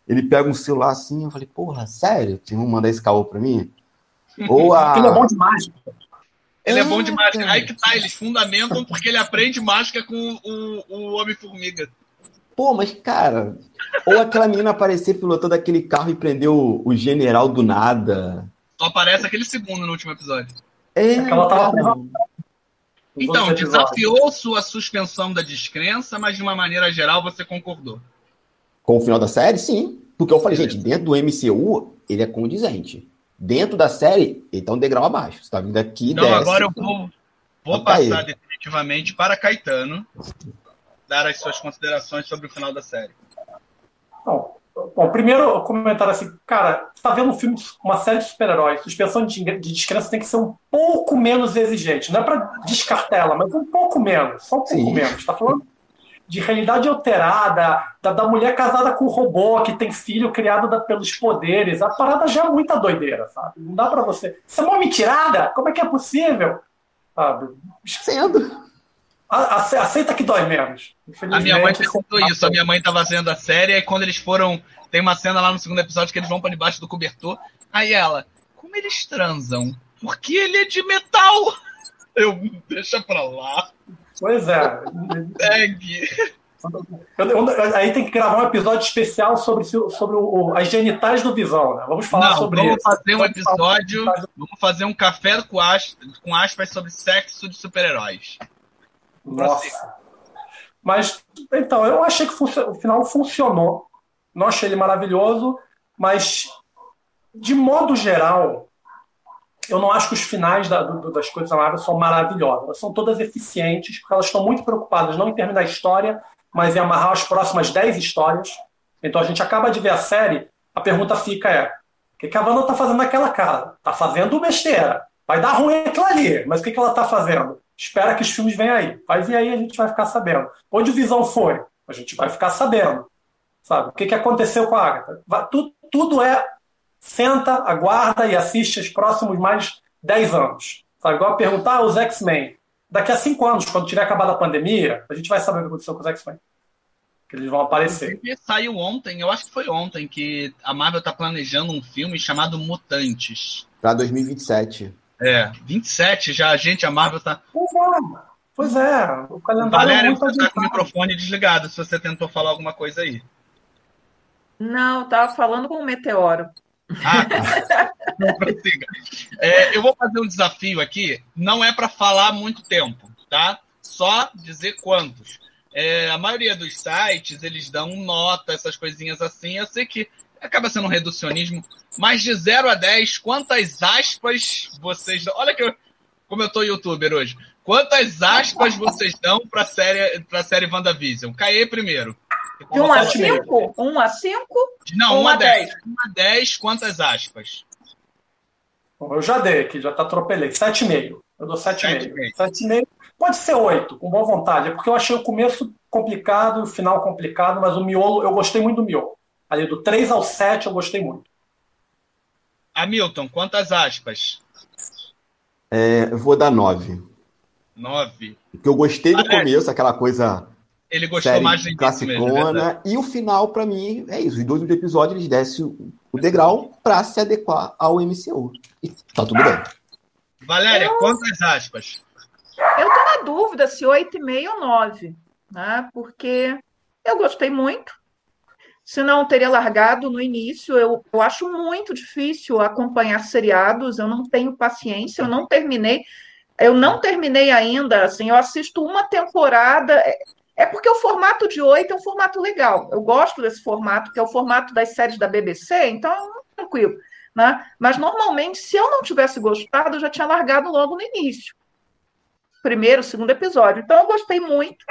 ele pega um celular assim, eu falei, porra, sério? Vocês vão mandar esse caô pra mim? Ou a. Ele é bom demais. Ele é É, bom de mágica. cara. Aí que tá, eles fundamentam porque ele aprende mágica com o, o Homem-Formiga. Pô, mas cara, ou aquela menina aparecer pilotando aquele carro e prender o, o general do nada. Só aparece aquele segundo no último episódio. É, Aquela tava Então, desafiou sua suspensão da descrença, mas de uma maneira geral você concordou. Com o final da série, sim. Porque eu falei, gente, dentro do MCU, ele é condizente. Dentro da série, ele tá um degrau abaixo. Você tá vindo aqui, Então desce. agora eu vou, vou Tá aí. passar definitivamente para Caetano dar as suas considerações sobre o final da série. Bom, bom, primeiro comentário assim, cara, você tá vendo um filme, uma série de super-heróis, suspensão de, de descrença tem que ser um pouco menos exigente. Não é pra descartar ela, mas um pouco menos, só um pouco Sim. menos. Tá falando de realidade alterada, da, da, mulher casada com o robô, que tem filho criado da, pelos poderes. A parada já é muita doideira, sabe? Não dá para você. Isso é uma mentirada? Como é que é possível? Sabe? Sendo. Aceita que dói menos. A minha mãe perguntou isso. A minha mãe estava vendo a série e quando eles foram. Tem uma cena lá no segundo episódio que eles vão para debaixo do cobertor. Aí ela, como eles transam? Porque ele é de metal. Eu, deixa pra lá. Pois é. Segue. Aí tem que gravar um episódio especial sobre, sobre o, as genitais do Visão, né? Vamos falar Não, sobre vamos fazer um episódio, vamos fazer um café com aspas, com aspas sobre sexo de super-heróis. Nossa. Mas, então, eu achei que o final funcionou. Não achei ele maravilhoso, mas, de modo geral, eu não acho que os finais da, do, das coisas da Marvel são maravilhosas. Elas são todas eficientes, porque elas estão muito preocupadas não em terminar a história, mas em amarrar as próximas 10 histórias. Então a gente acaba de ver a série, a pergunta fica é: o que, que a Wanda está fazendo naquela casa? Está fazendo besteira. Vai dar ruim aquilo ali, mas o que, que ela está fazendo? Espera que os filmes venham aí. Vai vir aí, a gente vai ficar sabendo. Onde o Visão foi? A gente vai ficar sabendo. Sabe? O que, que aconteceu com a Agatha? Vai, tudo, tudo é senta, aguarda e assiste os próximos mais 10 anos. Sabe? Igual perguntar ah, os X-Men. Daqui a 5 anos, quando tiver acabado a pandemia, a gente vai saber o que aconteceu com os X-Men. Que eles vão aparecer. Saiu ontem, eu acho que foi ontem, que a Marvel está planejando um filme chamado Mutantes. Para 2027. É, 27 já, a gente, a Marvel tá. Pois é, o calendário. Valéria, é você tá com o microfone desligado se você tentou falar alguma coisa aí. Não, tava falando com o Meteoro. Ah, tá. É, eu vou fazer um desafio aqui, não é para falar muito tempo, tá? Só dizer quantos. É, a maioria dos sites, eles dão nota, essas coisinhas assim. Eu sei que acaba sendo um reducionismo, mas de 0 a 10, quantas aspas vocês dão? Olha que eu, como eu tô youtuber hoje. Quantas aspas vocês dão para série para série WandaVision? Caê primeiro. De 1 a 5? 1 a 5? Não, 1 a 10. 10. 1 a 10, quantas aspas? Bom, eu já dei aqui, já tá atropelei. 7,5. Eu dou 7,5. 7,5. Pode ser 8, com boa vontade. É porque eu achei o começo complicado, o final complicado, mas o miolo, eu gostei muito do miolo. Ali do 3 ao 7 eu gostei muito. Hamilton, quantas aspas? É, eu vou dar 9. 9. Porque eu gostei do começo, aquela coisa ele gostou série mais de classicona. Mesmo, e o final, para mim, é isso. Os dois episódios eles descem o degrau para se adequar ao MCU. E tá tudo bem. Valéria, eu... quantas aspas? Eu tô na dúvida se 8,5 ou 9, né? Porque eu gostei muito. Se não, teria largado no início. Eu, eu acho muito difícil acompanhar seriados. Eu não tenho paciência, eu não terminei. Eu não terminei ainda, assim, eu assisto uma temporada. É porque o formato de oito é um formato legal. Eu gosto desse formato, que é o formato das séries da BBC, então tranquilo. Né? Mas normalmente, se eu não tivesse gostado, eu já tinha largado logo no início. Primeiro, segundo episódio. Então eu gostei muito.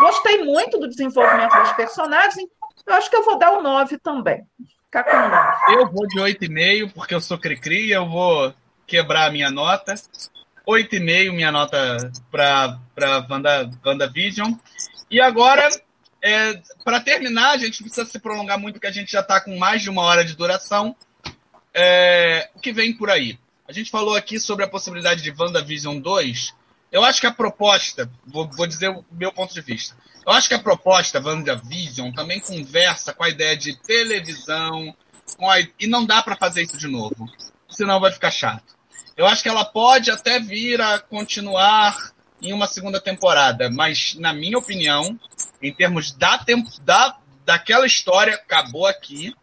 Gostei muito do desenvolvimento dos personagens. Eu acho que eu vou dar o 9 também. Ficar com 9. Eu vou de 8,5, porque eu sou cri-cri, eu vou quebrar a minha nota. 8,5 minha nota para Wanda, WandaVision. E agora, é, para terminar, a gente precisa se prolongar muito, porque a gente já está com mais de uma hora de duração. É, o que vem por aí? A gente falou aqui sobre a possibilidade de WandaVision 2. Eu acho que a proposta, vou, vou dizer o meu ponto de vista, eu acho que a proposta WandaVision também conversa com a ideia de televisão, a, e não dá para fazer isso de novo, senão vai ficar chato. Eu acho que ela pode até vir a continuar em uma segunda temporada. Mas, na minha opinião, em termos da, tempo, da daquela história, acabou aqui.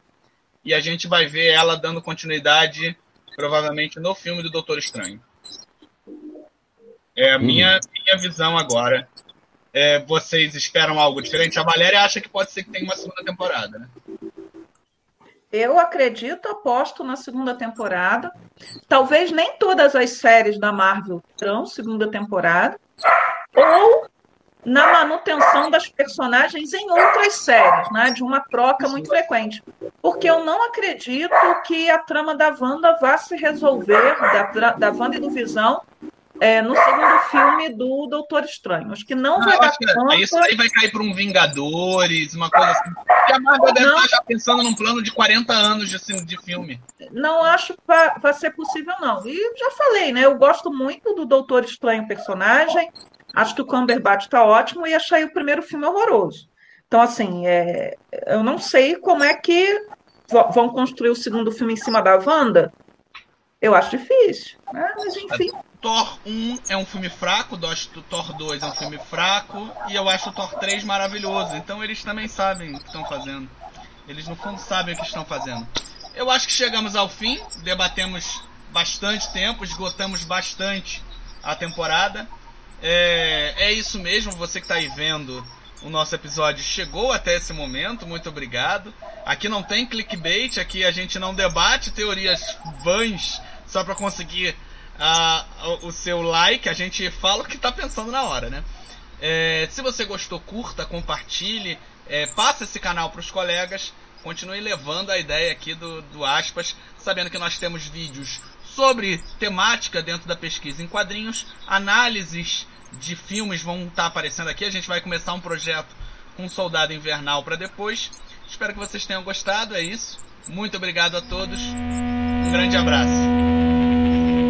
E a gente vai ver ela dando continuidade, provavelmente, no filme do Doutor Estranho. É a minha, hum. minha visão agora. É, vocês esperam algo diferente? A Valéria acha que pode ser que tenha uma segunda temporada, né? Eu acredito, aposto na segunda temporada. Talvez nem todas as séries da Marvel terão segunda temporada. Ou na manutenção das personagens em outras séries, né? De uma troca muito frequente. Porque eu não acredito que a trama da Wanda vá se resolver, da, da Wanda e do Visão, é, no segundo filme do Doutor Estranho. Acho que não, não vai dar conta. Isso aí vai cair para um Vingadores, uma coisa assim. Porque a Marvel deve estar já pensando num plano de 40 anos de, assim, de filme. Não acho que vai, vai ser possível, não. E já falei, né? Eu gosto muito do Doutor Estranho personagem. Acho que o Cumberbatch está ótimo e achei o primeiro filme horroroso. Então, assim, é, eu não sei como é que vão construir o segundo filme em cima da Wanda. Eu acho difícil, né? mas enfim. Thor 1 é um filme fraco, o Thor 2 é um filme fraco, e eu acho o Thor 3 maravilhoso. Então eles também sabem o que estão fazendo. Eles no fundo sabem o que estão fazendo. Eu acho que chegamos ao fim, debatemos bastante tempo, esgotamos bastante a temporada. É, é isso mesmo, você que está aí vendo o nosso episódio chegou até esse momento, muito obrigado. Aqui não tem clickbait, aqui a gente não debate teorias vãs só para conseguir uh, o seu like, a gente fala o que está pensando na hora, né? É, se você gostou, curta, compartilhe, é, passe esse canal para os colegas, continue levando a ideia aqui do, do Aspas, sabendo que nós temos vídeos sobre temática dentro da pesquisa em quadrinhos, análises de filmes vão estar tá aparecendo aqui. A gente vai começar um projeto com Soldado Invernal para depois. Espero que vocês tenham gostado. É isso. Muito obrigado a todos. Um grande abraço.